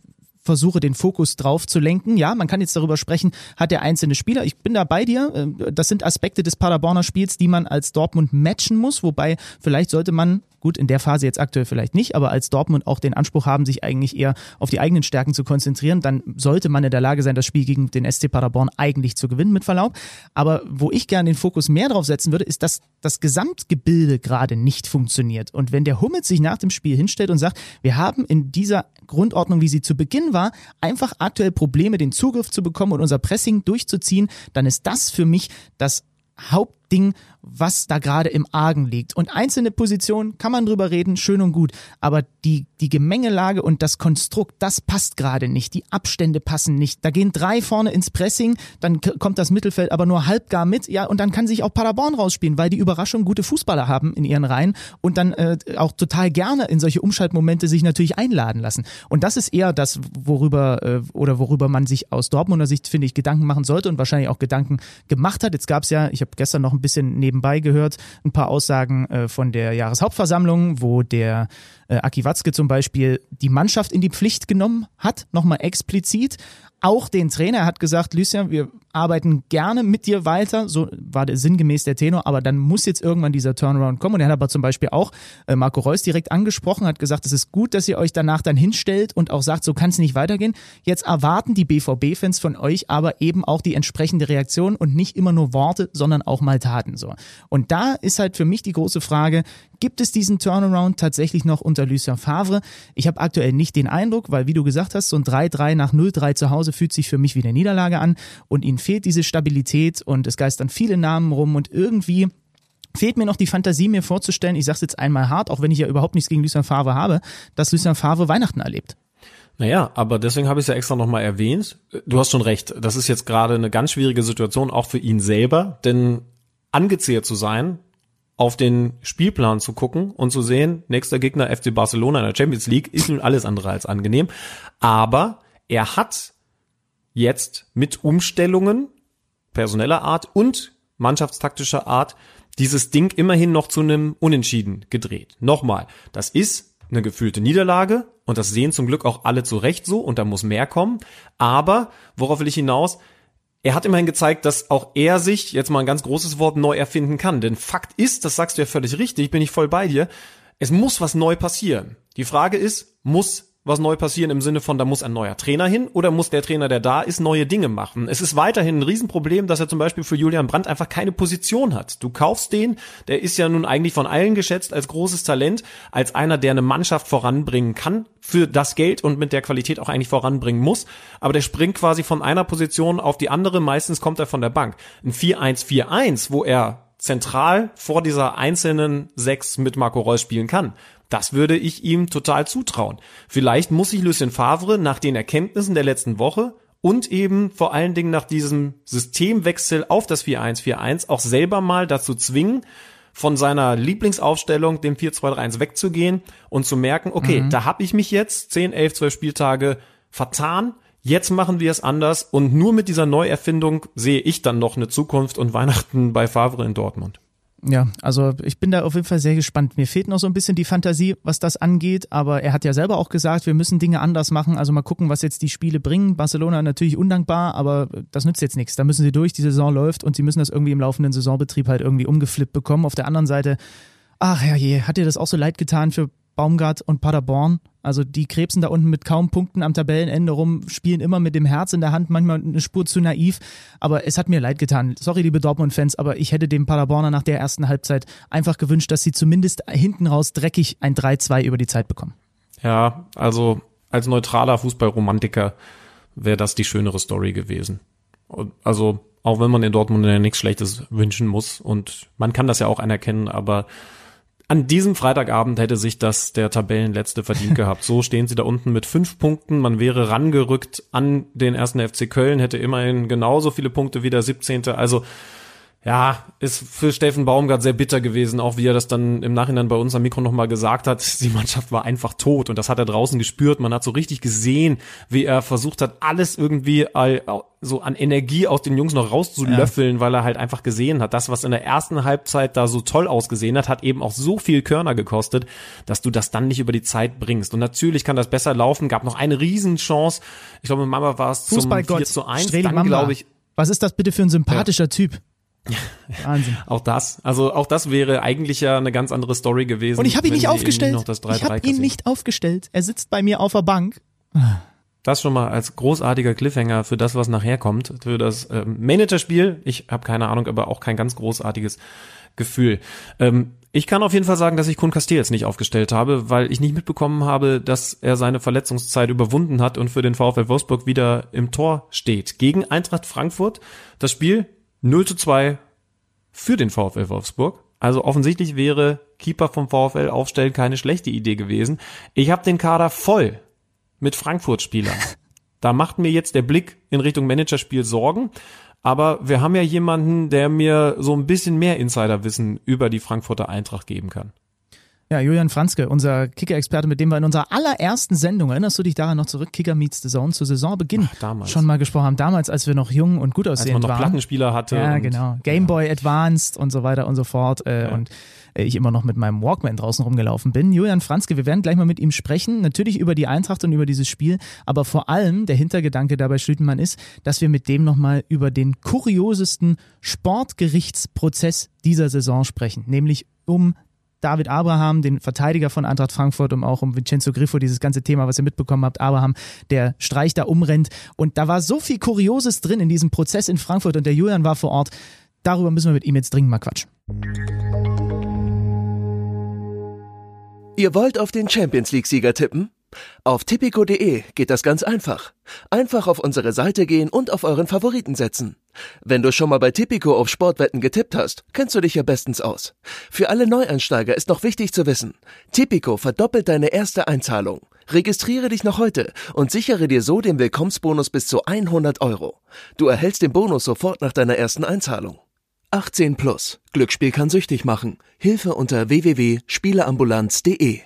Speaker 2: versuche, den Fokus drauf zu lenken. Ja, man kann jetzt darüber sprechen, hat der einzelne Spieler, ich bin da bei dir, äh, das sind Aspekte des Paderborner Spiels, die man als Dortmund matchen muss, wobei vielleicht sollte man Gut, in der Phase jetzt aktuell vielleicht nicht, aber als Dortmund auch den Anspruch haben, sich eigentlich eher auf die eigenen Stärken zu konzentrieren, dann sollte man in der Lage sein, das Spiel gegen den SC Paderborn eigentlich zu gewinnen, mit Verlaub. Aber wo ich gerne den Fokus mehr drauf setzen würde, ist, dass das Gesamtgebilde gerade nicht funktioniert. Und wenn der Hummels sich nach dem Spiel hinstellt und sagt, wir haben in dieser Grundordnung, wie sie zu Beginn war, einfach aktuell Probleme, den Zugriff zu bekommen und unser Pressing durchzuziehen, dann ist das für mich das Hauptding, was da gerade im Argen liegt. Und einzelne Positionen kann man drüber reden, schön und gut. Aber die, die Gemengelage und das Konstrukt, das passt gerade nicht. Die Abstände passen nicht. Da gehen drei vorne ins Pressing, dann kommt das Mittelfeld aber nur halbgar mit. Ja, und dann kann sich auch Paderborn rausspielen, weil die Überraschung gute Fußballer haben in ihren Reihen und dann äh, auch total gerne in solche Umschaltmomente sich natürlich einladen lassen. Und das ist eher das, worüber äh, oder worüber man sich aus Dortmunder Sicht, finde ich, Gedanken machen sollte und wahrscheinlich auch Gedanken gemacht hat. Jetzt gab es ja, ich habe gestern noch ein bisschen neben nebenbei gehört, ein paar Aussagen äh, von der Jahreshauptversammlung, wo der äh, Aki Watzke zum Beispiel die Mannschaft in die Pflicht genommen hat, nochmal explizit. Auch den Trainer hat gesagt, Lucien, wir arbeiten gerne mit dir weiter, so war der sinngemäß der Tenor, aber dann muss jetzt irgendwann dieser Turnaround kommen. Und er hat aber zum Beispiel auch äh, Marco Reus direkt angesprochen, hat gesagt, es ist gut, dass ihr euch danach dann hinstellt und auch sagt, so kann es nicht weitergehen. Jetzt erwarten die BVB-Fans von euch aber eben auch die entsprechende Reaktion und nicht immer nur Worte, sondern auch mal Taten so. Und da ist halt für mich die große Frage, gibt es diesen Turnaround tatsächlich noch unter Lucien Favre? Ich habe aktuell nicht den Eindruck, weil wie du gesagt hast, so ein 3-3 nach 0-3 zu Hause fühlt sich für mich wie eine Niederlage an und ihn fehlt diese Stabilität und es geistern viele Namen rum und irgendwie fehlt mir noch die Fantasie, mir vorzustellen, ich sag's jetzt einmal hart, auch wenn ich ja überhaupt nichts gegen Lucien Favre habe, dass Lucien Favre Weihnachten erlebt.
Speaker 1: Naja, aber deswegen habe ich es ja extra nochmal erwähnt. Du hast schon recht, das ist jetzt gerade eine ganz schwierige Situation, auch für ihn selber, denn angezählt zu sein, auf den Spielplan zu gucken und zu sehen, nächster Gegner FC Barcelona in der Champions League, ist nun alles andere als angenehm. Aber er hat jetzt mit Umstellungen personeller Art und mannschaftstaktischer Art dieses Ding immerhin noch zu einem Unentschieden gedreht. Nochmal, das ist eine gefühlte Niederlage und das sehen zum Glück auch alle zu Recht so und da muss mehr kommen. Aber, worauf will ich hinaus? Er hat immerhin gezeigt, dass auch er sich, jetzt mal ein ganz großes Wort, neu erfinden kann. Denn Fakt ist, das sagst du ja völlig richtig, bin ich voll bei dir, es muss was neu passieren. Die Frage ist, muss was neu passieren im Sinne von, da muss ein neuer Trainer hin oder muss der Trainer, der da ist, neue Dinge machen. Es ist weiterhin ein Riesenproblem, dass er zum Beispiel für Julian Brandt einfach keine Position hat. Du kaufst den, der ist ja nun eigentlich von allen geschätzt als großes Talent, als einer, der eine Mannschaft voranbringen kann, für das Geld und mit der Qualität auch eigentlich voranbringen muss, aber der springt quasi von einer Position auf die andere, meistens kommt er von der Bank. Ein 4-1-4-1, wo er zentral vor dieser einzelnen Sechs mit Marco Reus spielen kann. Das würde ich ihm total zutrauen. Vielleicht muss sich Lucien Favre nach den Erkenntnissen der letzten Woche und eben vor allen Dingen nach diesem Systemwechsel auf das 4-1-4-1 auch selber mal dazu zwingen, von seiner Lieblingsaufstellung, dem 4-2-3-1 wegzugehen und zu merken, okay, mhm. da habe ich mich jetzt 10, 11, 12 Spieltage vertan, jetzt machen wir es anders und nur mit dieser Neuerfindung sehe ich dann noch eine Zukunft und Weihnachten bei Favre in Dortmund.
Speaker 2: Ja, also ich bin da auf jeden Fall sehr gespannt. Mir fehlt noch so ein bisschen die Fantasie, was das angeht, aber er hat ja selber auch gesagt, wir müssen Dinge anders machen. Also mal gucken, was jetzt die Spiele bringen. Barcelona natürlich undankbar, aber das nützt jetzt nichts. Da müssen sie durch, die Saison läuft und sie müssen das irgendwie im laufenden Saisonbetrieb halt irgendwie umgeflippt bekommen. Auf der anderen Seite, ach ja je, hat dir das auch so leid getan für Baumgart und Paderborn. Also die krebsen da unten mit kaum Punkten am Tabellenende rum, spielen immer mit dem Herz in der Hand, manchmal eine Spur zu naiv. Aber es hat mir leid getan. Sorry, liebe Dortmund-Fans, aber ich hätte dem Paderborner nach der ersten Halbzeit einfach gewünscht, dass sie zumindest hinten raus dreckig ein 3-2 über die Zeit bekommen.
Speaker 1: Ja, also als neutraler Fußballromantiker wäre das die schönere Story gewesen. Also auch wenn man in Dortmund ja nichts Schlechtes wünschen muss und man kann das ja auch anerkennen, aber an diesem Freitagabend hätte sich das der Tabellenletzte verdient gehabt. So stehen sie da unten mit fünf Punkten. Man wäre rangerückt an den ersten FC Köln, hätte immerhin genauso viele Punkte wie der 17. Also ja, ist für Steffen Baumgart sehr bitter gewesen, auch wie er das dann im Nachhinein bei uns am Mikro nochmal gesagt hat. Die Mannschaft war einfach tot und das hat er draußen gespürt. Man hat so richtig gesehen, wie er versucht hat, alles irgendwie so an Energie aus den Jungs noch rauszulöffeln, ja. weil er halt einfach gesehen hat, das, was in der ersten Halbzeit da so toll ausgesehen hat, hat eben auch so viel Körner gekostet, dass du das dann nicht über die Zeit bringst. Und natürlich kann das besser laufen. Gab noch eine Riesenchance. Ich glaube, mit Mama war es zum 4 zu 1. Dann glaube ich.
Speaker 2: Was ist das bitte für ein sympathischer ja. Typ?
Speaker 1: Wahnsinn. auch das, also auch das wäre eigentlich ja eine ganz andere Story gewesen.
Speaker 2: Und ich habe ihn nicht aufgestellt. ich habe ihn nicht aufgestellt. Er sitzt bei mir auf der Bank.
Speaker 1: Das schon mal als großartiger Cliffhanger für das, was nachher kommt, für das ähm, Managerspiel. Ich habe keine Ahnung, aber auch kein ganz großartiges Gefühl. Ähm, ich kann auf jeden Fall sagen, dass ich Kun Castells nicht aufgestellt habe, weil ich nicht mitbekommen habe, dass er seine Verletzungszeit überwunden hat und für den VfL Wolfsburg wieder im Tor steht. Gegen Eintracht Frankfurt. Das Spiel 0 zu 2 für den VfL Wolfsburg. Also offensichtlich wäre Keeper vom VfL aufstellen keine schlechte Idee gewesen. Ich habe den Kader voll mit Frankfurt-Spielern. Da macht mir jetzt der Blick in Richtung Managerspiel Sorgen. Aber wir haben ja jemanden, der mir so ein bisschen mehr Insiderwissen über die Frankfurter Eintracht geben kann.
Speaker 2: Ja, Julian Franzke, unser Kicker-Experte, mit dem wir in unserer allerersten Sendung, erinnerst du dich daran noch zurück, Kicker Meets the Zone, zu Saisonbeginn Ach, schon mal gesprochen haben. Damals, als wir noch jung und gut aussehend waren. Als man noch
Speaker 1: waren. Plattenspieler hatte.
Speaker 2: Ja, genau. Gameboy ja. Advanced und so weiter und so fort. Äh, ja. Und äh, ich immer noch mit meinem Walkman draußen rumgelaufen bin. Julian Franzke, wir werden gleich mal mit ihm sprechen. Natürlich über die Eintracht und über dieses Spiel. Aber vor allem der Hintergedanke dabei, Schlütenmann, ist, dass wir mit dem nochmal über den kuriosesten Sportgerichtsprozess dieser Saison sprechen. Nämlich um David Abraham, den Verteidiger von Eintracht Frankfurt, um auch um Vincenzo Griffo, dieses ganze Thema, was ihr mitbekommen habt, Abraham, der Streich da umrennt. Und da war so viel Kurioses drin in diesem Prozess in Frankfurt und der Julian war vor Ort. Darüber müssen wir mit ihm jetzt dringend mal quatschen.
Speaker 4: Ihr wollt auf den Champions League-Sieger tippen? Auf tipico.de geht das ganz einfach. Einfach auf unsere Seite gehen und auf euren Favoriten setzen. Wenn du schon mal bei Tipico auf Sportwetten getippt hast, kennst du dich ja bestens aus. Für alle Neueinsteiger ist noch wichtig zu wissen, Tipico verdoppelt deine erste Einzahlung. Registriere dich noch heute und sichere dir so den Willkommensbonus bis zu 100 Euro. Du erhältst den Bonus sofort nach deiner ersten Einzahlung. 18 plus. Glücksspiel kann süchtig machen. Hilfe unter www.spieleambulanz.de.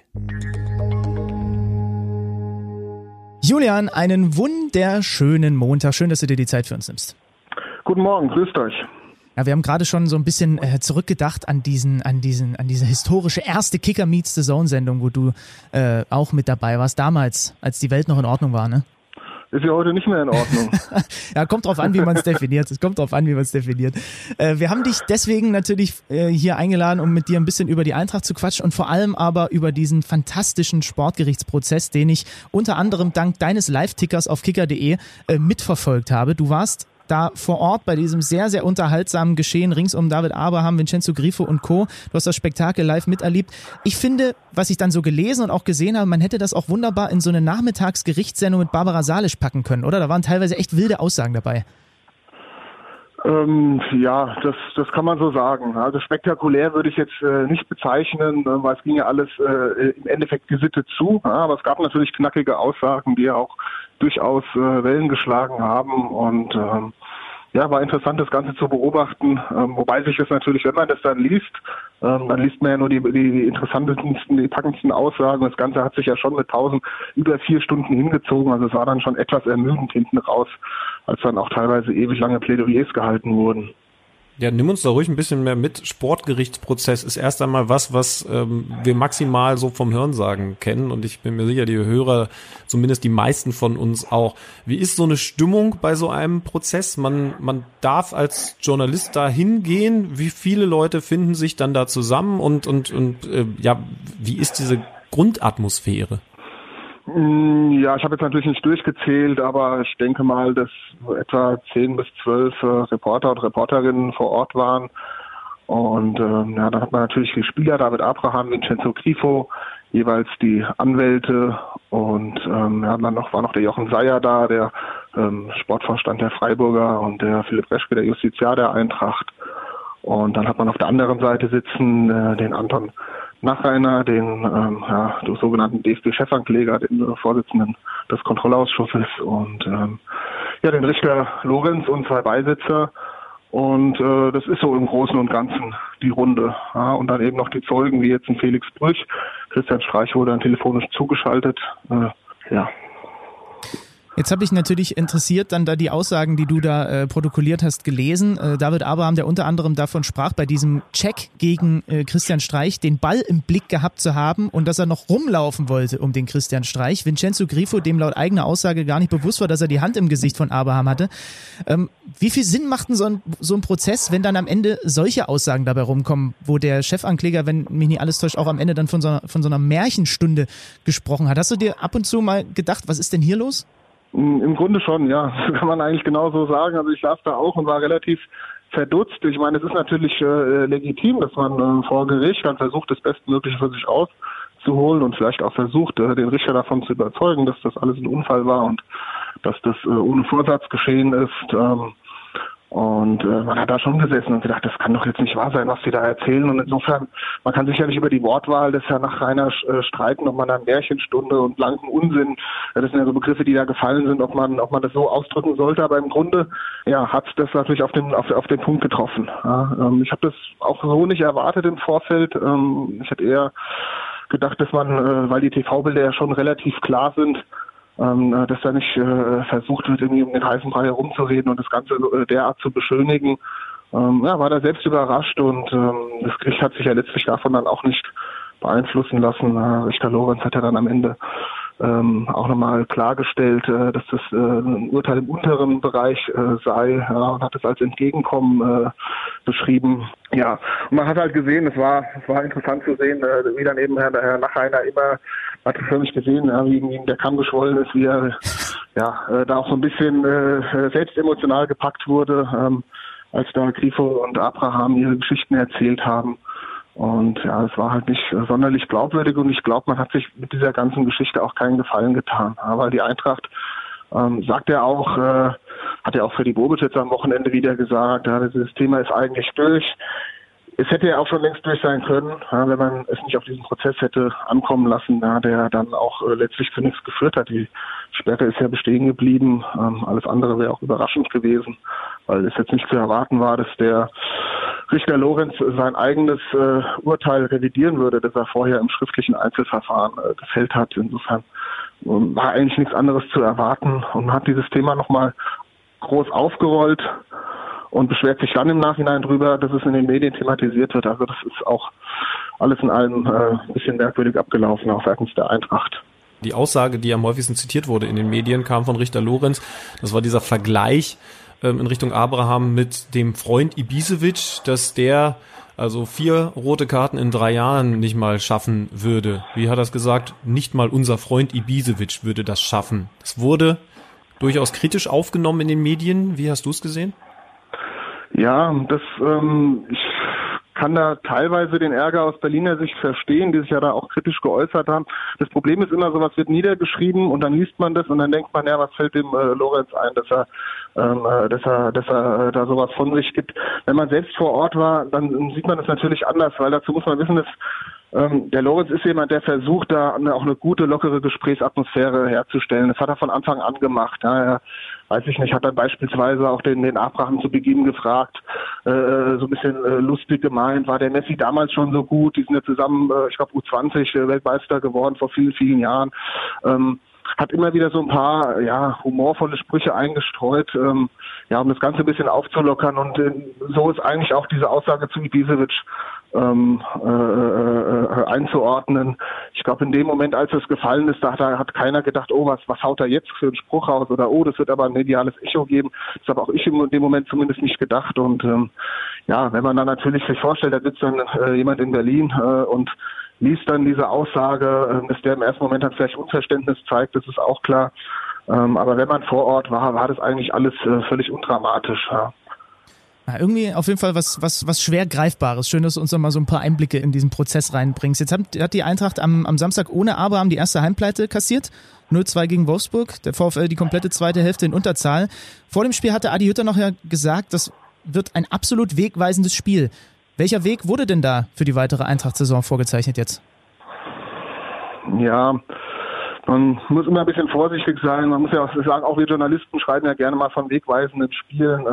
Speaker 2: Julian, einen wunderschönen Montag. Schön, dass du dir die Zeit für uns nimmst.
Speaker 5: Guten Morgen, grüßt euch.
Speaker 2: Ja, wir haben gerade schon so ein bisschen äh, zurückgedacht an diesen, an diesen, an diese historische erste Kicker Meets the Zone Sendung, wo du äh, auch mit dabei warst, damals, als die Welt noch in Ordnung war, ne?
Speaker 5: Ist ja heute nicht mehr in Ordnung.
Speaker 2: ja, kommt drauf an, wie man es definiert. Es kommt drauf an, wie man es definiert. Äh, wir haben dich deswegen natürlich äh, hier eingeladen, um mit dir ein bisschen über die Eintracht zu quatschen und vor allem aber über diesen fantastischen Sportgerichtsprozess, den ich unter anderem dank deines Live-Tickers auf kicker.de äh, mitverfolgt habe. Du warst da vor Ort bei diesem sehr, sehr unterhaltsamen Geschehen rings um David Abraham, Vincenzo Grifo und Co. Du hast das Spektakel live miterlebt. Ich finde, was ich dann so gelesen und auch gesehen habe, man hätte das auch wunderbar in so eine Nachmittagsgerichtssendung mit Barbara Salisch packen können, oder? Da waren teilweise echt wilde Aussagen dabei.
Speaker 5: Ähm, ja, das, das kann man so sagen. Also spektakulär würde ich jetzt äh, nicht bezeichnen, äh, weil es ging ja alles äh, im Endeffekt gesittet zu. Ja, aber es gab natürlich knackige Aussagen, die ja auch durchaus äh, Wellen geschlagen haben und ähm, ja, war interessant, das Ganze zu beobachten, ähm, wobei sich das natürlich, wenn man das dann liest, ähm, dann liest man ja nur die, die, die interessantesten, die packendsten Aussagen. Das Ganze hat sich ja schon mit Pausen über vier Stunden hingezogen, also es war dann schon etwas ermüdend hinten raus, als dann auch teilweise ewig lange Plädoyers gehalten wurden.
Speaker 1: Ja, nimm uns da ruhig ein bisschen mehr mit. Sportgerichtsprozess ist erst einmal was, was ähm, wir maximal so vom Hörensagen kennen und ich bin mir sicher, die Hörer, zumindest die meisten von uns auch. Wie ist so eine Stimmung bei so einem Prozess? Man, man darf als Journalist da hingehen. Wie viele Leute finden sich dann da zusammen und, und, und äh, ja, wie ist diese Grundatmosphäre?
Speaker 5: Mm, ja, ich habe jetzt natürlich nicht durchgezählt, aber ich denke mal, dass etwa zehn bis zwölf äh, Reporter und Reporterinnen vor Ort waren. Und ähm, ja, dann hat man natürlich die Spieler, David Abraham, Vincenzo Grifo, jeweils die Anwälte und ähm, ja, dann noch war noch der Jochen Seyer da, der ähm, Sportvorstand der Freiburger und der Philipp Reschke, der Justiziar der Eintracht. Und dann hat man auf der anderen Seite sitzen äh, den Anton Nachreiner, den ähm, ja, sogenannten DFB-Chefankläger, den äh, Vorsitzenden des Kontrollausschusses und ähm, ja, den Richter Lorenz und zwei Beisitzer. Und äh, das ist so im Großen und Ganzen die Runde. Ja, und dann eben noch die Zeugen, wie jetzt ein Felix Brüch. Christian Streich wurde dann telefonisch zugeschaltet. Äh, ja,
Speaker 2: Jetzt habe ich natürlich interessiert dann da die Aussagen, die du da äh, protokolliert hast, gelesen. Äh, David Abraham, der unter anderem davon sprach, bei diesem Check gegen äh, Christian Streich den Ball im Blick gehabt zu haben und dass er noch rumlaufen wollte um den Christian Streich. Vincenzo Grifo, dem laut eigener Aussage gar nicht bewusst war, dass er die Hand im Gesicht von Abraham hatte. Ähm, wie viel Sinn macht denn so ein, so ein Prozess, wenn dann am Ende solche Aussagen dabei rumkommen, wo der Chefankläger, wenn mich nicht alles täuscht, auch am Ende dann von so, von so einer Märchenstunde gesprochen hat? Hast du dir ab und zu mal gedacht, was ist denn hier los?
Speaker 5: Im Grunde schon, ja. Das kann man eigentlich genauso sagen. Also ich saß da auch und war relativ verdutzt. Ich meine, es ist natürlich äh, legitim, dass man äh, vor Gericht dann versucht, das Bestmögliche für sich auszuholen und vielleicht auch versucht, äh, den Richter davon zu überzeugen, dass das alles ein Unfall war und dass das äh, ohne Vorsatz geschehen ist. Ähm, und äh, man hat da schon gesessen und gedacht, das kann doch jetzt nicht wahr sein, was sie da erzählen. Und insofern, man kann sicherlich über die Wortwahl des Herrn Nachreiner äh, streiten, ob man da Märchenstunde und blanken Unsinn, äh, das sind ja so Begriffe, die da gefallen sind, ob man, ob man das so ausdrücken sollte. Aber im Grunde, ja, hat das natürlich auf den, auf, auf den Punkt getroffen. Ja, ähm, ich habe das auch so nicht erwartet im Vorfeld. Ähm, ich hätte eher gedacht, dass man, äh, weil die TV-Bilder ja schon relativ klar sind, ähm, äh, dass da nicht äh, versucht wird, irgendwie um den heißen Brei herumzureden und das Ganze äh, derart zu beschönigen. Ähm, ja, war da selbst überrascht und ähm, das Gericht hat sich ja letztlich davon dann auch nicht beeinflussen lassen. Äh, Richter Lorenz hat ja dann am Ende ähm, auch nochmal klargestellt, äh, dass das äh, ein Urteil im unteren Bereich äh, sei ja, und hat es als Entgegenkommen äh, beschrieben. Ja, und man hat halt gesehen, es war, es war interessant zu sehen, äh, wie dann eben Herr, Herr Nachreiner immer, hat es förmlich gesehen, ja, wie ihm der Kamm geschwollen ist, wie er ja, äh, da auch so ein bisschen selbst emotional gepackt wurde, ähm, als da Grifo und Abraham ihre Geschichten erzählt haben. Und ja, es war halt nicht sonderlich glaubwürdig und ich glaube, man hat sich mit dieser ganzen Geschichte auch keinen Gefallen getan. Ja, weil die Eintracht, ähm, sagt er auch, äh, hat er auch für die Bobic jetzt am Wochenende wieder gesagt, ja, dieses Thema ist eigentlich durch. Es hätte ja auch schon längst durch sein können, wenn man es nicht auf diesen Prozess hätte ankommen lassen, der dann auch äh, letztlich zu nichts geführt hat. Die Sperre ist ja bestehen geblieben. Ähm, alles andere wäre auch überraschend gewesen, weil es jetzt nicht zu erwarten war, dass der Richter Lorenz sein eigenes äh, Urteil revidieren würde, das er vorher im schriftlichen Einzelverfahren äh, gefällt hat. Insofern äh, war eigentlich nichts anderes zu erwarten und hat dieses Thema nochmal groß aufgerollt und beschwert sich dann im Nachhinein drüber, dass es in den Medien thematisiert wird. Also das ist auch alles in allem äh, ein bisschen merkwürdig abgelaufen, auch seitens der Eintracht.
Speaker 1: Die Aussage, die am häufigsten zitiert wurde in den Medien, kam von Richter Lorenz. Das war dieser Vergleich ähm, in Richtung Abraham mit dem Freund Ibisevic, dass der also vier rote Karten in drei Jahren nicht mal schaffen würde. Wie hat er es gesagt? Nicht mal unser Freund Ibisevic würde das schaffen. Es wurde durchaus kritisch aufgenommen in den Medien. Wie hast du es gesehen?
Speaker 5: Ja, das ähm, ich kann da teilweise den Ärger aus Berliner Sicht verstehen, die sich ja da auch kritisch geäußert haben. Das Problem ist immer, sowas wird niedergeschrieben und dann liest man das und dann denkt man, ja, was fällt dem äh, Lorenz ein, dass er, ähm, äh, dass er, dass er äh, da sowas von sich gibt. Wenn man selbst vor Ort war, dann sieht man das natürlich anders, weil dazu muss man wissen, dass ähm, der Lorenz ist jemand, der versucht, da auch eine gute, lockere Gesprächsatmosphäre herzustellen. Das hat er von Anfang an gemacht. Ja, er, weiß ich nicht, hat dann beispielsweise auch den, den Abraham zu Beginn gefragt, äh, so ein bisschen äh, lustig gemeint, war der Messi damals schon so gut? Die sind ja zusammen, äh, ich glaube, U20 äh, Weltmeister geworden vor vielen, vielen Jahren. Ähm, hat immer wieder so ein paar ja humorvolle Sprüche eingestreut, ähm, ja, um das Ganze ein bisschen aufzulockern. Und äh, so ist eigentlich auch diese Aussage zu Ibisevic ähm, äh, äh, einzuordnen. Ich glaube, in dem Moment, als es gefallen ist, da hat, hat keiner gedacht, oh, was, was haut er jetzt für einen Spruch raus oder oh, das wird aber ein mediales Echo geben. Das habe auch ich in dem Moment zumindest nicht gedacht. Und ähm, ja, wenn man dann natürlich sich vorstellt, da sitzt dann äh, jemand in Berlin äh, und liest dann diese Aussage, äh, dass der im ersten Moment dann vielleicht Unverständnis zeigt, das ist auch klar. Ähm, aber wenn man vor Ort war, war das eigentlich alles äh, völlig undramatisch. Ja.
Speaker 2: Ja, irgendwie auf jeden Fall was, was, was schwer greifbares. Schön, dass du uns noch mal so ein paar Einblicke in diesen Prozess reinbringst. Jetzt hat, hat die Eintracht am, am Samstag ohne Abraham die erste Heimpleite kassiert. 0-2 gegen Wolfsburg. Der VfL die komplette zweite Hälfte in Unterzahl. Vor dem Spiel hatte Adi Hütter noch ja gesagt, das wird ein absolut wegweisendes Spiel. Welcher Weg wurde denn da für die weitere Eintracht-Saison vorgezeichnet jetzt?
Speaker 5: Ja, man muss immer ein bisschen vorsichtig sein. Man muss ja auch sagen, auch wir Journalisten schreiben ja gerne mal von wegweisenden Spielen.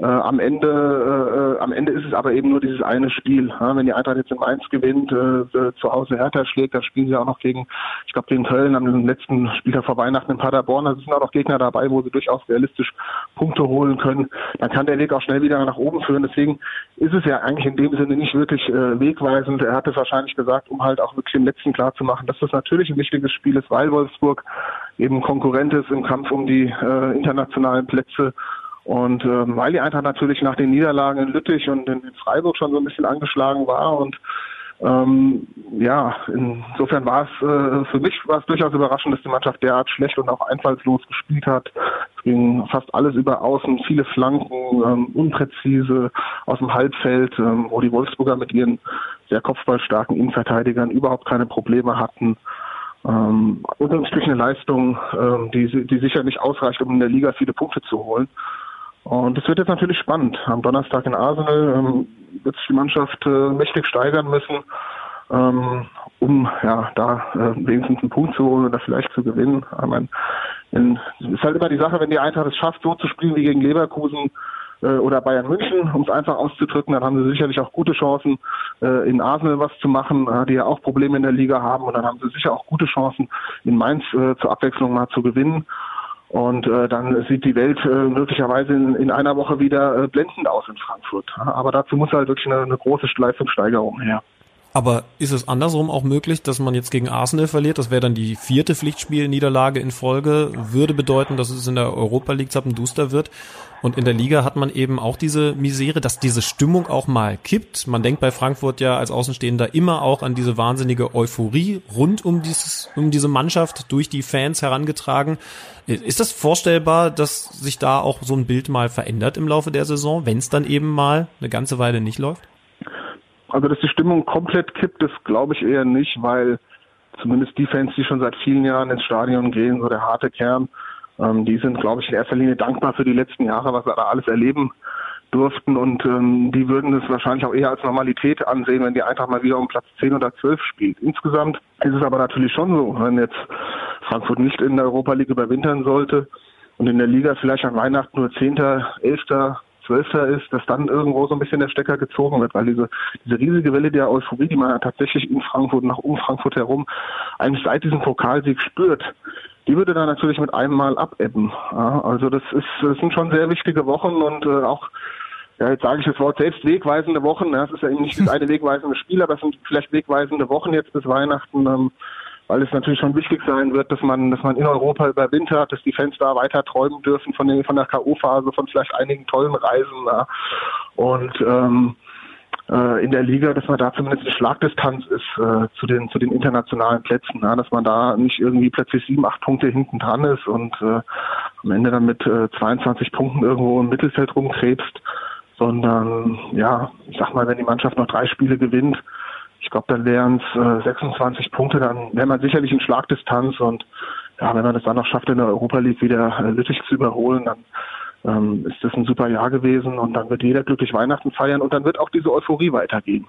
Speaker 5: Äh, am Ende, äh, äh, am Ende ist es aber eben nur dieses eine Spiel. Ja, wenn die Eintracht jetzt in Mainz gewinnt, äh, äh, zu Hause Hertha schlägt, dann spielen sie auch noch gegen, ich glaube gegen Köln am letzten Spieltag vor Weihnachten in Paderborn. Da sind auch noch Gegner dabei, wo sie durchaus realistisch Punkte holen können. Dann kann der Weg auch schnell wieder nach oben führen. Deswegen ist es ja eigentlich in dem Sinne nicht wirklich äh, wegweisend. Er hat es wahrscheinlich gesagt, um halt auch wirklich im letzten klar zu machen, dass das natürlich ein wichtiges Spiel ist, weil Wolfsburg eben Konkurrent ist im Kampf um die äh, internationalen Plätze und äh, weil die Eintracht natürlich nach den Niederlagen in Lüttich und in, in Freiburg schon so ein bisschen angeschlagen war und ähm, ja, insofern war es äh, für mich war es durchaus überraschend, dass die Mannschaft derart schlecht und auch einfallslos gespielt hat. Es ging fast alles über außen, viele Flanken, ähm, unpräzise aus dem Halbfeld, ähm, wo die Wolfsburger mit ihren sehr kopfballstarken Innenverteidigern überhaupt keine Probleme hatten. Ähm, unterm Strich eine Leistung, ähm, die, die sicher nicht ausreicht, um in der Liga viele Punkte zu holen. Und es wird jetzt natürlich spannend. Am Donnerstag in Arsenal ähm, wird sich die Mannschaft äh, mächtig steigern müssen, ähm, um ja da äh, wenigstens einen Punkt zu holen oder vielleicht zu gewinnen. Ich meine, es ist halt immer die Sache, wenn die Eintracht es schafft, so zu spielen wie gegen Leverkusen äh, oder Bayern München, um es einfach auszudrücken, dann haben sie sicherlich auch gute Chancen, äh, in Arsenal was zu machen, äh, die ja auch Probleme in der Liga haben. Und dann haben sie sicher auch gute Chancen, in Mainz äh, zur Abwechslung mal zu gewinnen. Und äh, dann sieht die Welt äh, möglicherweise in, in einer Woche wieder äh, blendend aus in Frankfurt. Aber dazu muss halt wirklich eine, eine große Leistungssteigerung her.
Speaker 1: Aber ist es andersrum auch möglich, dass man jetzt gegen Arsenal verliert? Das wäre dann die vierte Pflichtspielniederlage in Folge. Würde bedeuten, dass es in der Europa League zappenduster wird. Und in der Liga hat man eben auch diese Misere, dass diese Stimmung auch mal kippt. Man denkt bei Frankfurt ja als Außenstehender immer auch an diese wahnsinnige Euphorie rund um dieses, um diese Mannschaft durch die Fans herangetragen. Ist das vorstellbar, dass sich da auch so ein Bild mal verändert im Laufe der Saison, wenn es dann eben mal eine ganze Weile nicht läuft?
Speaker 5: Also, dass die Stimmung komplett kippt, das glaube ich eher nicht, weil zumindest die Fans, die schon seit vielen Jahren ins Stadion gehen, so der harte Kern, ähm, die sind, glaube ich, in erster Linie dankbar für die letzten Jahre, was wir da alles erleben durften und ähm, die würden es wahrscheinlich auch eher als Normalität ansehen, wenn die Eintracht mal wieder um Platz 10 oder 12 spielt. Insgesamt ist es aber natürlich schon so, wenn jetzt Frankfurt nicht in der Europa League überwintern sollte und in der Liga vielleicht an Weihnachten nur 10., 11., Zwölfter ist, dass dann irgendwo so ein bisschen der Stecker gezogen wird, weil diese, diese riesige Welle der Euphorie, die man tatsächlich in Frankfurt, nach um Frankfurt herum, eigentlich seit diesem Pokalsieg spürt, die würde dann natürlich mit einem Mal abebben. Ja, also das ist, das sind schon sehr wichtige Wochen und äh, auch ja, jetzt sage ich das Wort selbst wegweisende Wochen. Ja, es ist ja eben nicht das eine wegweisende Spiel, aber es sind vielleicht wegweisende Wochen jetzt bis Weihnachten, ähm, weil es natürlich schon wichtig sein wird, dass man, dass man in Europa überwintert, dass die Fans da weiter träumen dürfen von, den, von der K.O.-Phase, von vielleicht einigen tollen Reisen. Ja. Und ähm, äh, in der Liga, dass man da zumindest eine Schlagdistanz ist äh, zu den zu den internationalen Plätzen, ja, dass man da nicht irgendwie plötzlich sieben, acht Punkte hinten dran ist und äh, am Ende dann mit äh, 22 Punkten irgendwo im Mittelfeld rumkrebst, sondern ja, ich sag mal, wenn die Mannschaft noch drei Spiele gewinnt, ich glaube, dann wären es äh, 26 Punkte, dann wäre man sicherlich in Schlagdistanz und ja, wenn man es dann noch schafft, in der Europa League wieder äh, Lüttich zu überholen, dann ähm, ist das ein super Jahr gewesen und dann wird jeder glücklich Weihnachten feiern und dann wird auch diese Euphorie weitergehen.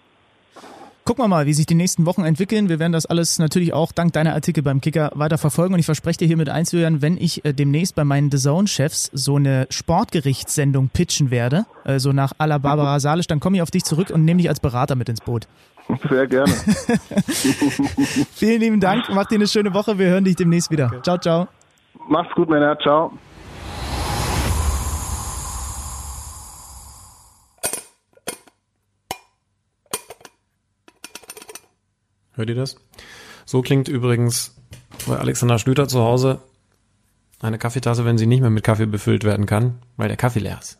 Speaker 2: Gucken wir mal, wie sich die nächsten Wochen entwickeln. Wir werden das alles natürlich auch dank deiner Artikel beim Kicker weiter verfolgen. Und ich verspreche dir hiermit einzuhören, wenn ich äh, demnächst bei meinen The Zone-Chefs so eine Sportgerichtssendung pitchen werde, also nach à la Barbara Salisch, dann komme ich auf dich zurück und nehme dich als Berater mit ins Boot.
Speaker 5: Sehr gerne.
Speaker 2: Vielen lieben Dank. Mach dir eine schöne Woche. Wir hören dich demnächst wieder. Ciao, ciao.
Speaker 5: Mach's gut, Männer. Ciao.
Speaker 1: Hört ihr das? So klingt übrigens bei Alexander Schlüter zu Hause eine Kaffeetasse, wenn sie nicht mehr mit Kaffee befüllt werden kann, weil der Kaffee leer ist.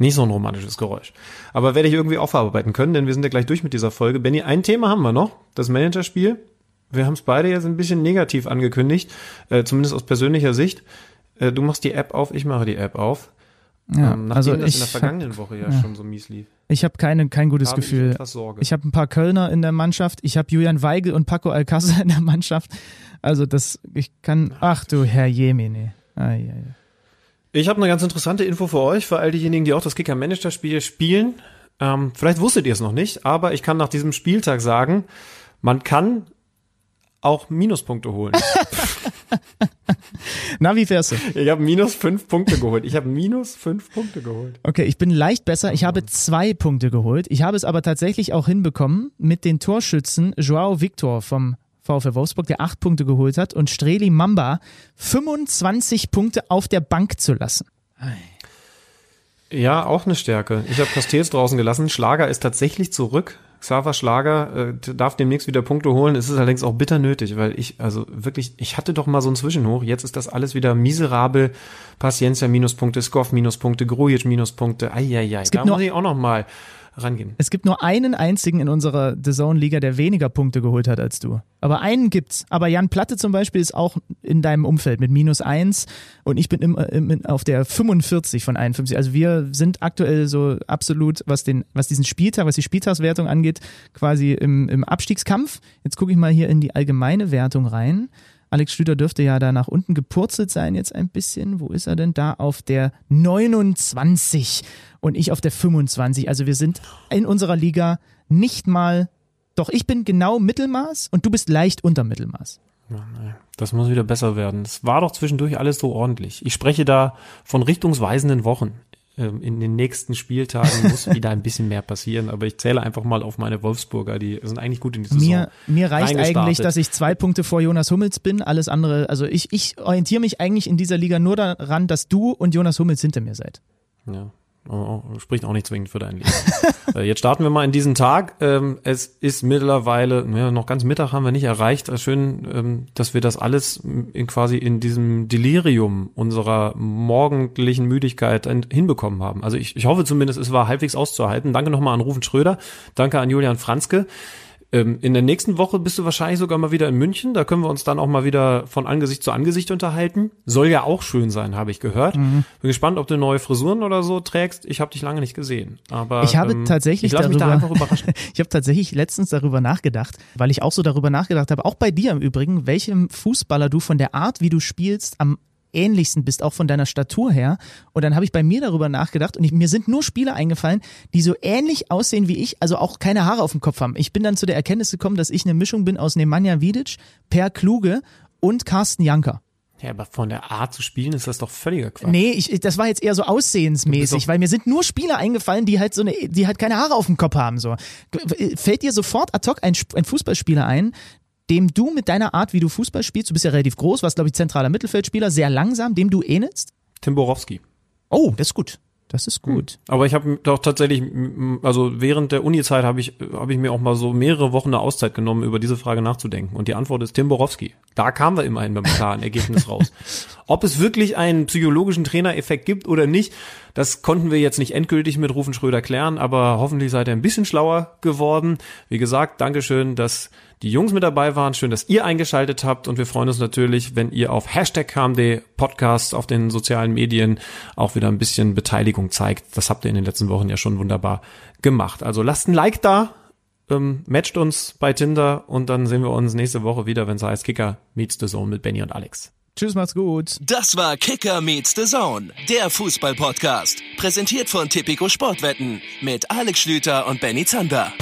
Speaker 1: Nicht so ein romantisches Geräusch. Aber werde ich irgendwie aufarbeiten können, denn wir sind ja gleich durch mit dieser Folge. Benny, ein Thema haben wir noch, das Managerspiel. Wir haben es beide jetzt ein bisschen negativ angekündigt, äh, zumindest aus persönlicher Sicht. Äh, du machst die App auf, ich mache die App auf.
Speaker 2: Ja,
Speaker 1: ähm, nachdem
Speaker 2: also
Speaker 1: das
Speaker 2: ich
Speaker 1: in der vergangenen Woche ja,
Speaker 2: ja.
Speaker 1: schon so mies lief.
Speaker 2: Ich habe keine, kein gutes
Speaker 1: habe
Speaker 2: Gefühl.
Speaker 1: Ich,
Speaker 2: ich habe ein paar Kölner in der Mannschaft. Ich habe Julian Weigel und Paco Alcázar in der Mannschaft. Also das, ich kann, ach du Herr Jemine. Ai, ai, ai.
Speaker 1: Ich habe eine ganz interessante Info für euch, für all diejenigen, die auch das Kicker-Manager-Spiel spielen. Ähm, vielleicht wusstet ihr es noch nicht, aber ich kann nach diesem Spieltag sagen, man kann auch Minuspunkte holen.
Speaker 2: Na, wie fährst du?
Speaker 1: ich habe minus fünf Punkte geholt. Ich habe minus fünf Punkte geholt.
Speaker 2: Okay, ich bin leicht besser. Ich habe zwei Punkte geholt. Ich habe es aber tatsächlich auch hinbekommen, mit den Torschützen Joao Victor vom VfL Wolfsburg, der acht Punkte geholt hat, und Streli Mamba 25 Punkte auf der Bank zu lassen.
Speaker 1: Ja, auch eine Stärke. Ich habe Castells draußen gelassen. Schlager ist tatsächlich zurück. Xaver Schlager äh, darf demnächst wieder Punkte holen. Es ist allerdings auch bitter nötig, weil ich, also wirklich, ich hatte doch mal so einen Zwischenhoch. Jetzt ist das alles wieder miserabel. Paciencia Minuspunkte, Skoff Minuspunkte, Grujic Minuspunkte. Eieiei, da muss ich auch noch mal rangehen.
Speaker 2: Es gibt nur einen einzigen in unserer The Zone-Liga, der weniger Punkte geholt hat als du. Aber einen gibt's. Aber Jan Platte zum Beispiel ist auch in deinem Umfeld mit minus eins und ich bin im, im, auf der 45 von 51. Also wir sind aktuell so absolut, was den, was diesen Spieltag, was die Spieltagswertung angeht, quasi im, im Abstiegskampf. Jetzt gucke ich mal hier in die allgemeine Wertung rein. Alex Schlüter dürfte ja da nach unten gepurzelt sein jetzt ein bisschen. Wo ist er denn? Da auf der 29 und ich auf der 25. Also wir sind in unserer Liga nicht mal, doch ich bin genau Mittelmaß und du bist leicht unter Mittelmaß.
Speaker 1: Das muss wieder besser werden. Es war doch zwischendurch alles so ordentlich. Ich spreche da von richtungsweisenden Wochen. Ähm, In den nächsten Spieltagen muss wieder ein bisschen mehr passieren, aber ich zähle einfach mal auf meine Wolfsburger, die sind eigentlich gut in die Saison.
Speaker 2: Mir, mir reicht eigentlich, dass ich zwei Punkte vor Jonas Hummels bin. Alles andere, also ich, ich orientiere mich eigentlich in dieser Liga nur daran, dass du und Jonas Hummels hinter mir seid.
Speaker 1: Ja. Oh, spricht auch nicht zwingend für dein Leben. äh, jetzt starten wir mal in diesen Tag. Ähm, es ist mittlerweile, ja, noch ganz Mittag haben wir nicht erreicht. Äh, Schön, ähm, dass wir das alles in, quasi in diesem Delirium unserer morgendlichen Müdigkeit hinbekommen haben. Also ich, ich hoffe zumindest, es war halbwegs auszuhalten. Danke nochmal an Rufen Schröder. Danke an Julian Franzke. Ähm, in der nächsten Woche bist du wahrscheinlich sogar mal wieder in München. Da können wir uns dann auch mal wieder von Angesicht zu Angesicht unterhalten. Soll ja auch schön sein, habe ich gehört.
Speaker 2: Mhm.
Speaker 1: Bin gespannt, ob du neue Frisuren oder so trägst. Ich habe dich lange nicht gesehen. Aber
Speaker 2: Ich habe
Speaker 1: ähm,
Speaker 2: tatsächlich
Speaker 1: ich lass mich da
Speaker 2: darüber-
Speaker 1: einfach überraschen.
Speaker 2: Ich habe tatsächlich letztens darüber nachgedacht, weil ich auch so darüber nachgedacht habe, auch bei dir im Übrigen, welchem Fußballer du von der Art, wie du spielst, am ähnlichsten bist, auch von deiner Statur her. Und dann habe ich bei mir darüber nachgedacht und ich, mir sind nur Spieler eingefallen, die so ähnlich aussehen wie ich, also auch keine Haare auf dem Kopf haben. Ich bin dann zu der Erkenntnis gekommen, dass ich eine Mischung bin aus Nemanja Vidic, Per Kluge und Carsten Janker.
Speaker 1: Ja, aber von der Art zu spielen ist das doch völliger Quatsch.
Speaker 2: Nee, ich, das war jetzt eher so aussehensmäßig, weil mir sind nur Spieler eingefallen, die halt so eine, die halt keine Haare auf dem Kopf haben. So. Fällt dir sofort ad hoc ein, ein Fußballspieler ein, dem du mit deiner Art, wie du Fußball spielst, du bist ja relativ groß, warst, glaube ich, zentraler Mittelfeldspieler, sehr langsam, dem du ähnelst?
Speaker 1: Tim Borowski.
Speaker 2: Oh, das ist gut. Das ist gut.
Speaker 1: Aber ich habe doch tatsächlich, m- also während der Uni-Zeit habe ich, habe ich mir auch mal so mehrere Wochen eine Auszeit genommen, über diese Frage nachzudenken. Und die Antwort ist Tim Borowski. Da kamen wir immerhin beim klaren Ergebnis raus. Ob es wirklich einen psychologischen Trainereffekt gibt oder nicht, das konnten wir jetzt nicht endgültig mit Rufen Schröder klären, aber hoffentlich seid ihr ein bisschen schlauer geworden. Wie gesagt, Dankeschön, dass die Jungs mit dabei waren. Schön, dass ihr eingeschaltet habt und wir freuen uns natürlich, wenn ihr auf Hashtag KMD Podcast auf den sozialen Medien auch wieder ein bisschen Beteiligung zeigt. Das habt ihr in den letzten Wochen ja schon wunderbar gemacht. Also lasst ein Like da, ähm, matcht uns bei Tinder und dann sehen wir uns nächste Woche wieder, wenn es heißt Kicker meets the Zone mit Benny und Alex.
Speaker 2: Tschüss, macht's gut.
Speaker 6: Das war Kicker meets the Zone, der Fußball-Podcast. Präsentiert von Tipico Sportwetten mit Alex Schlüter und Benny Zander.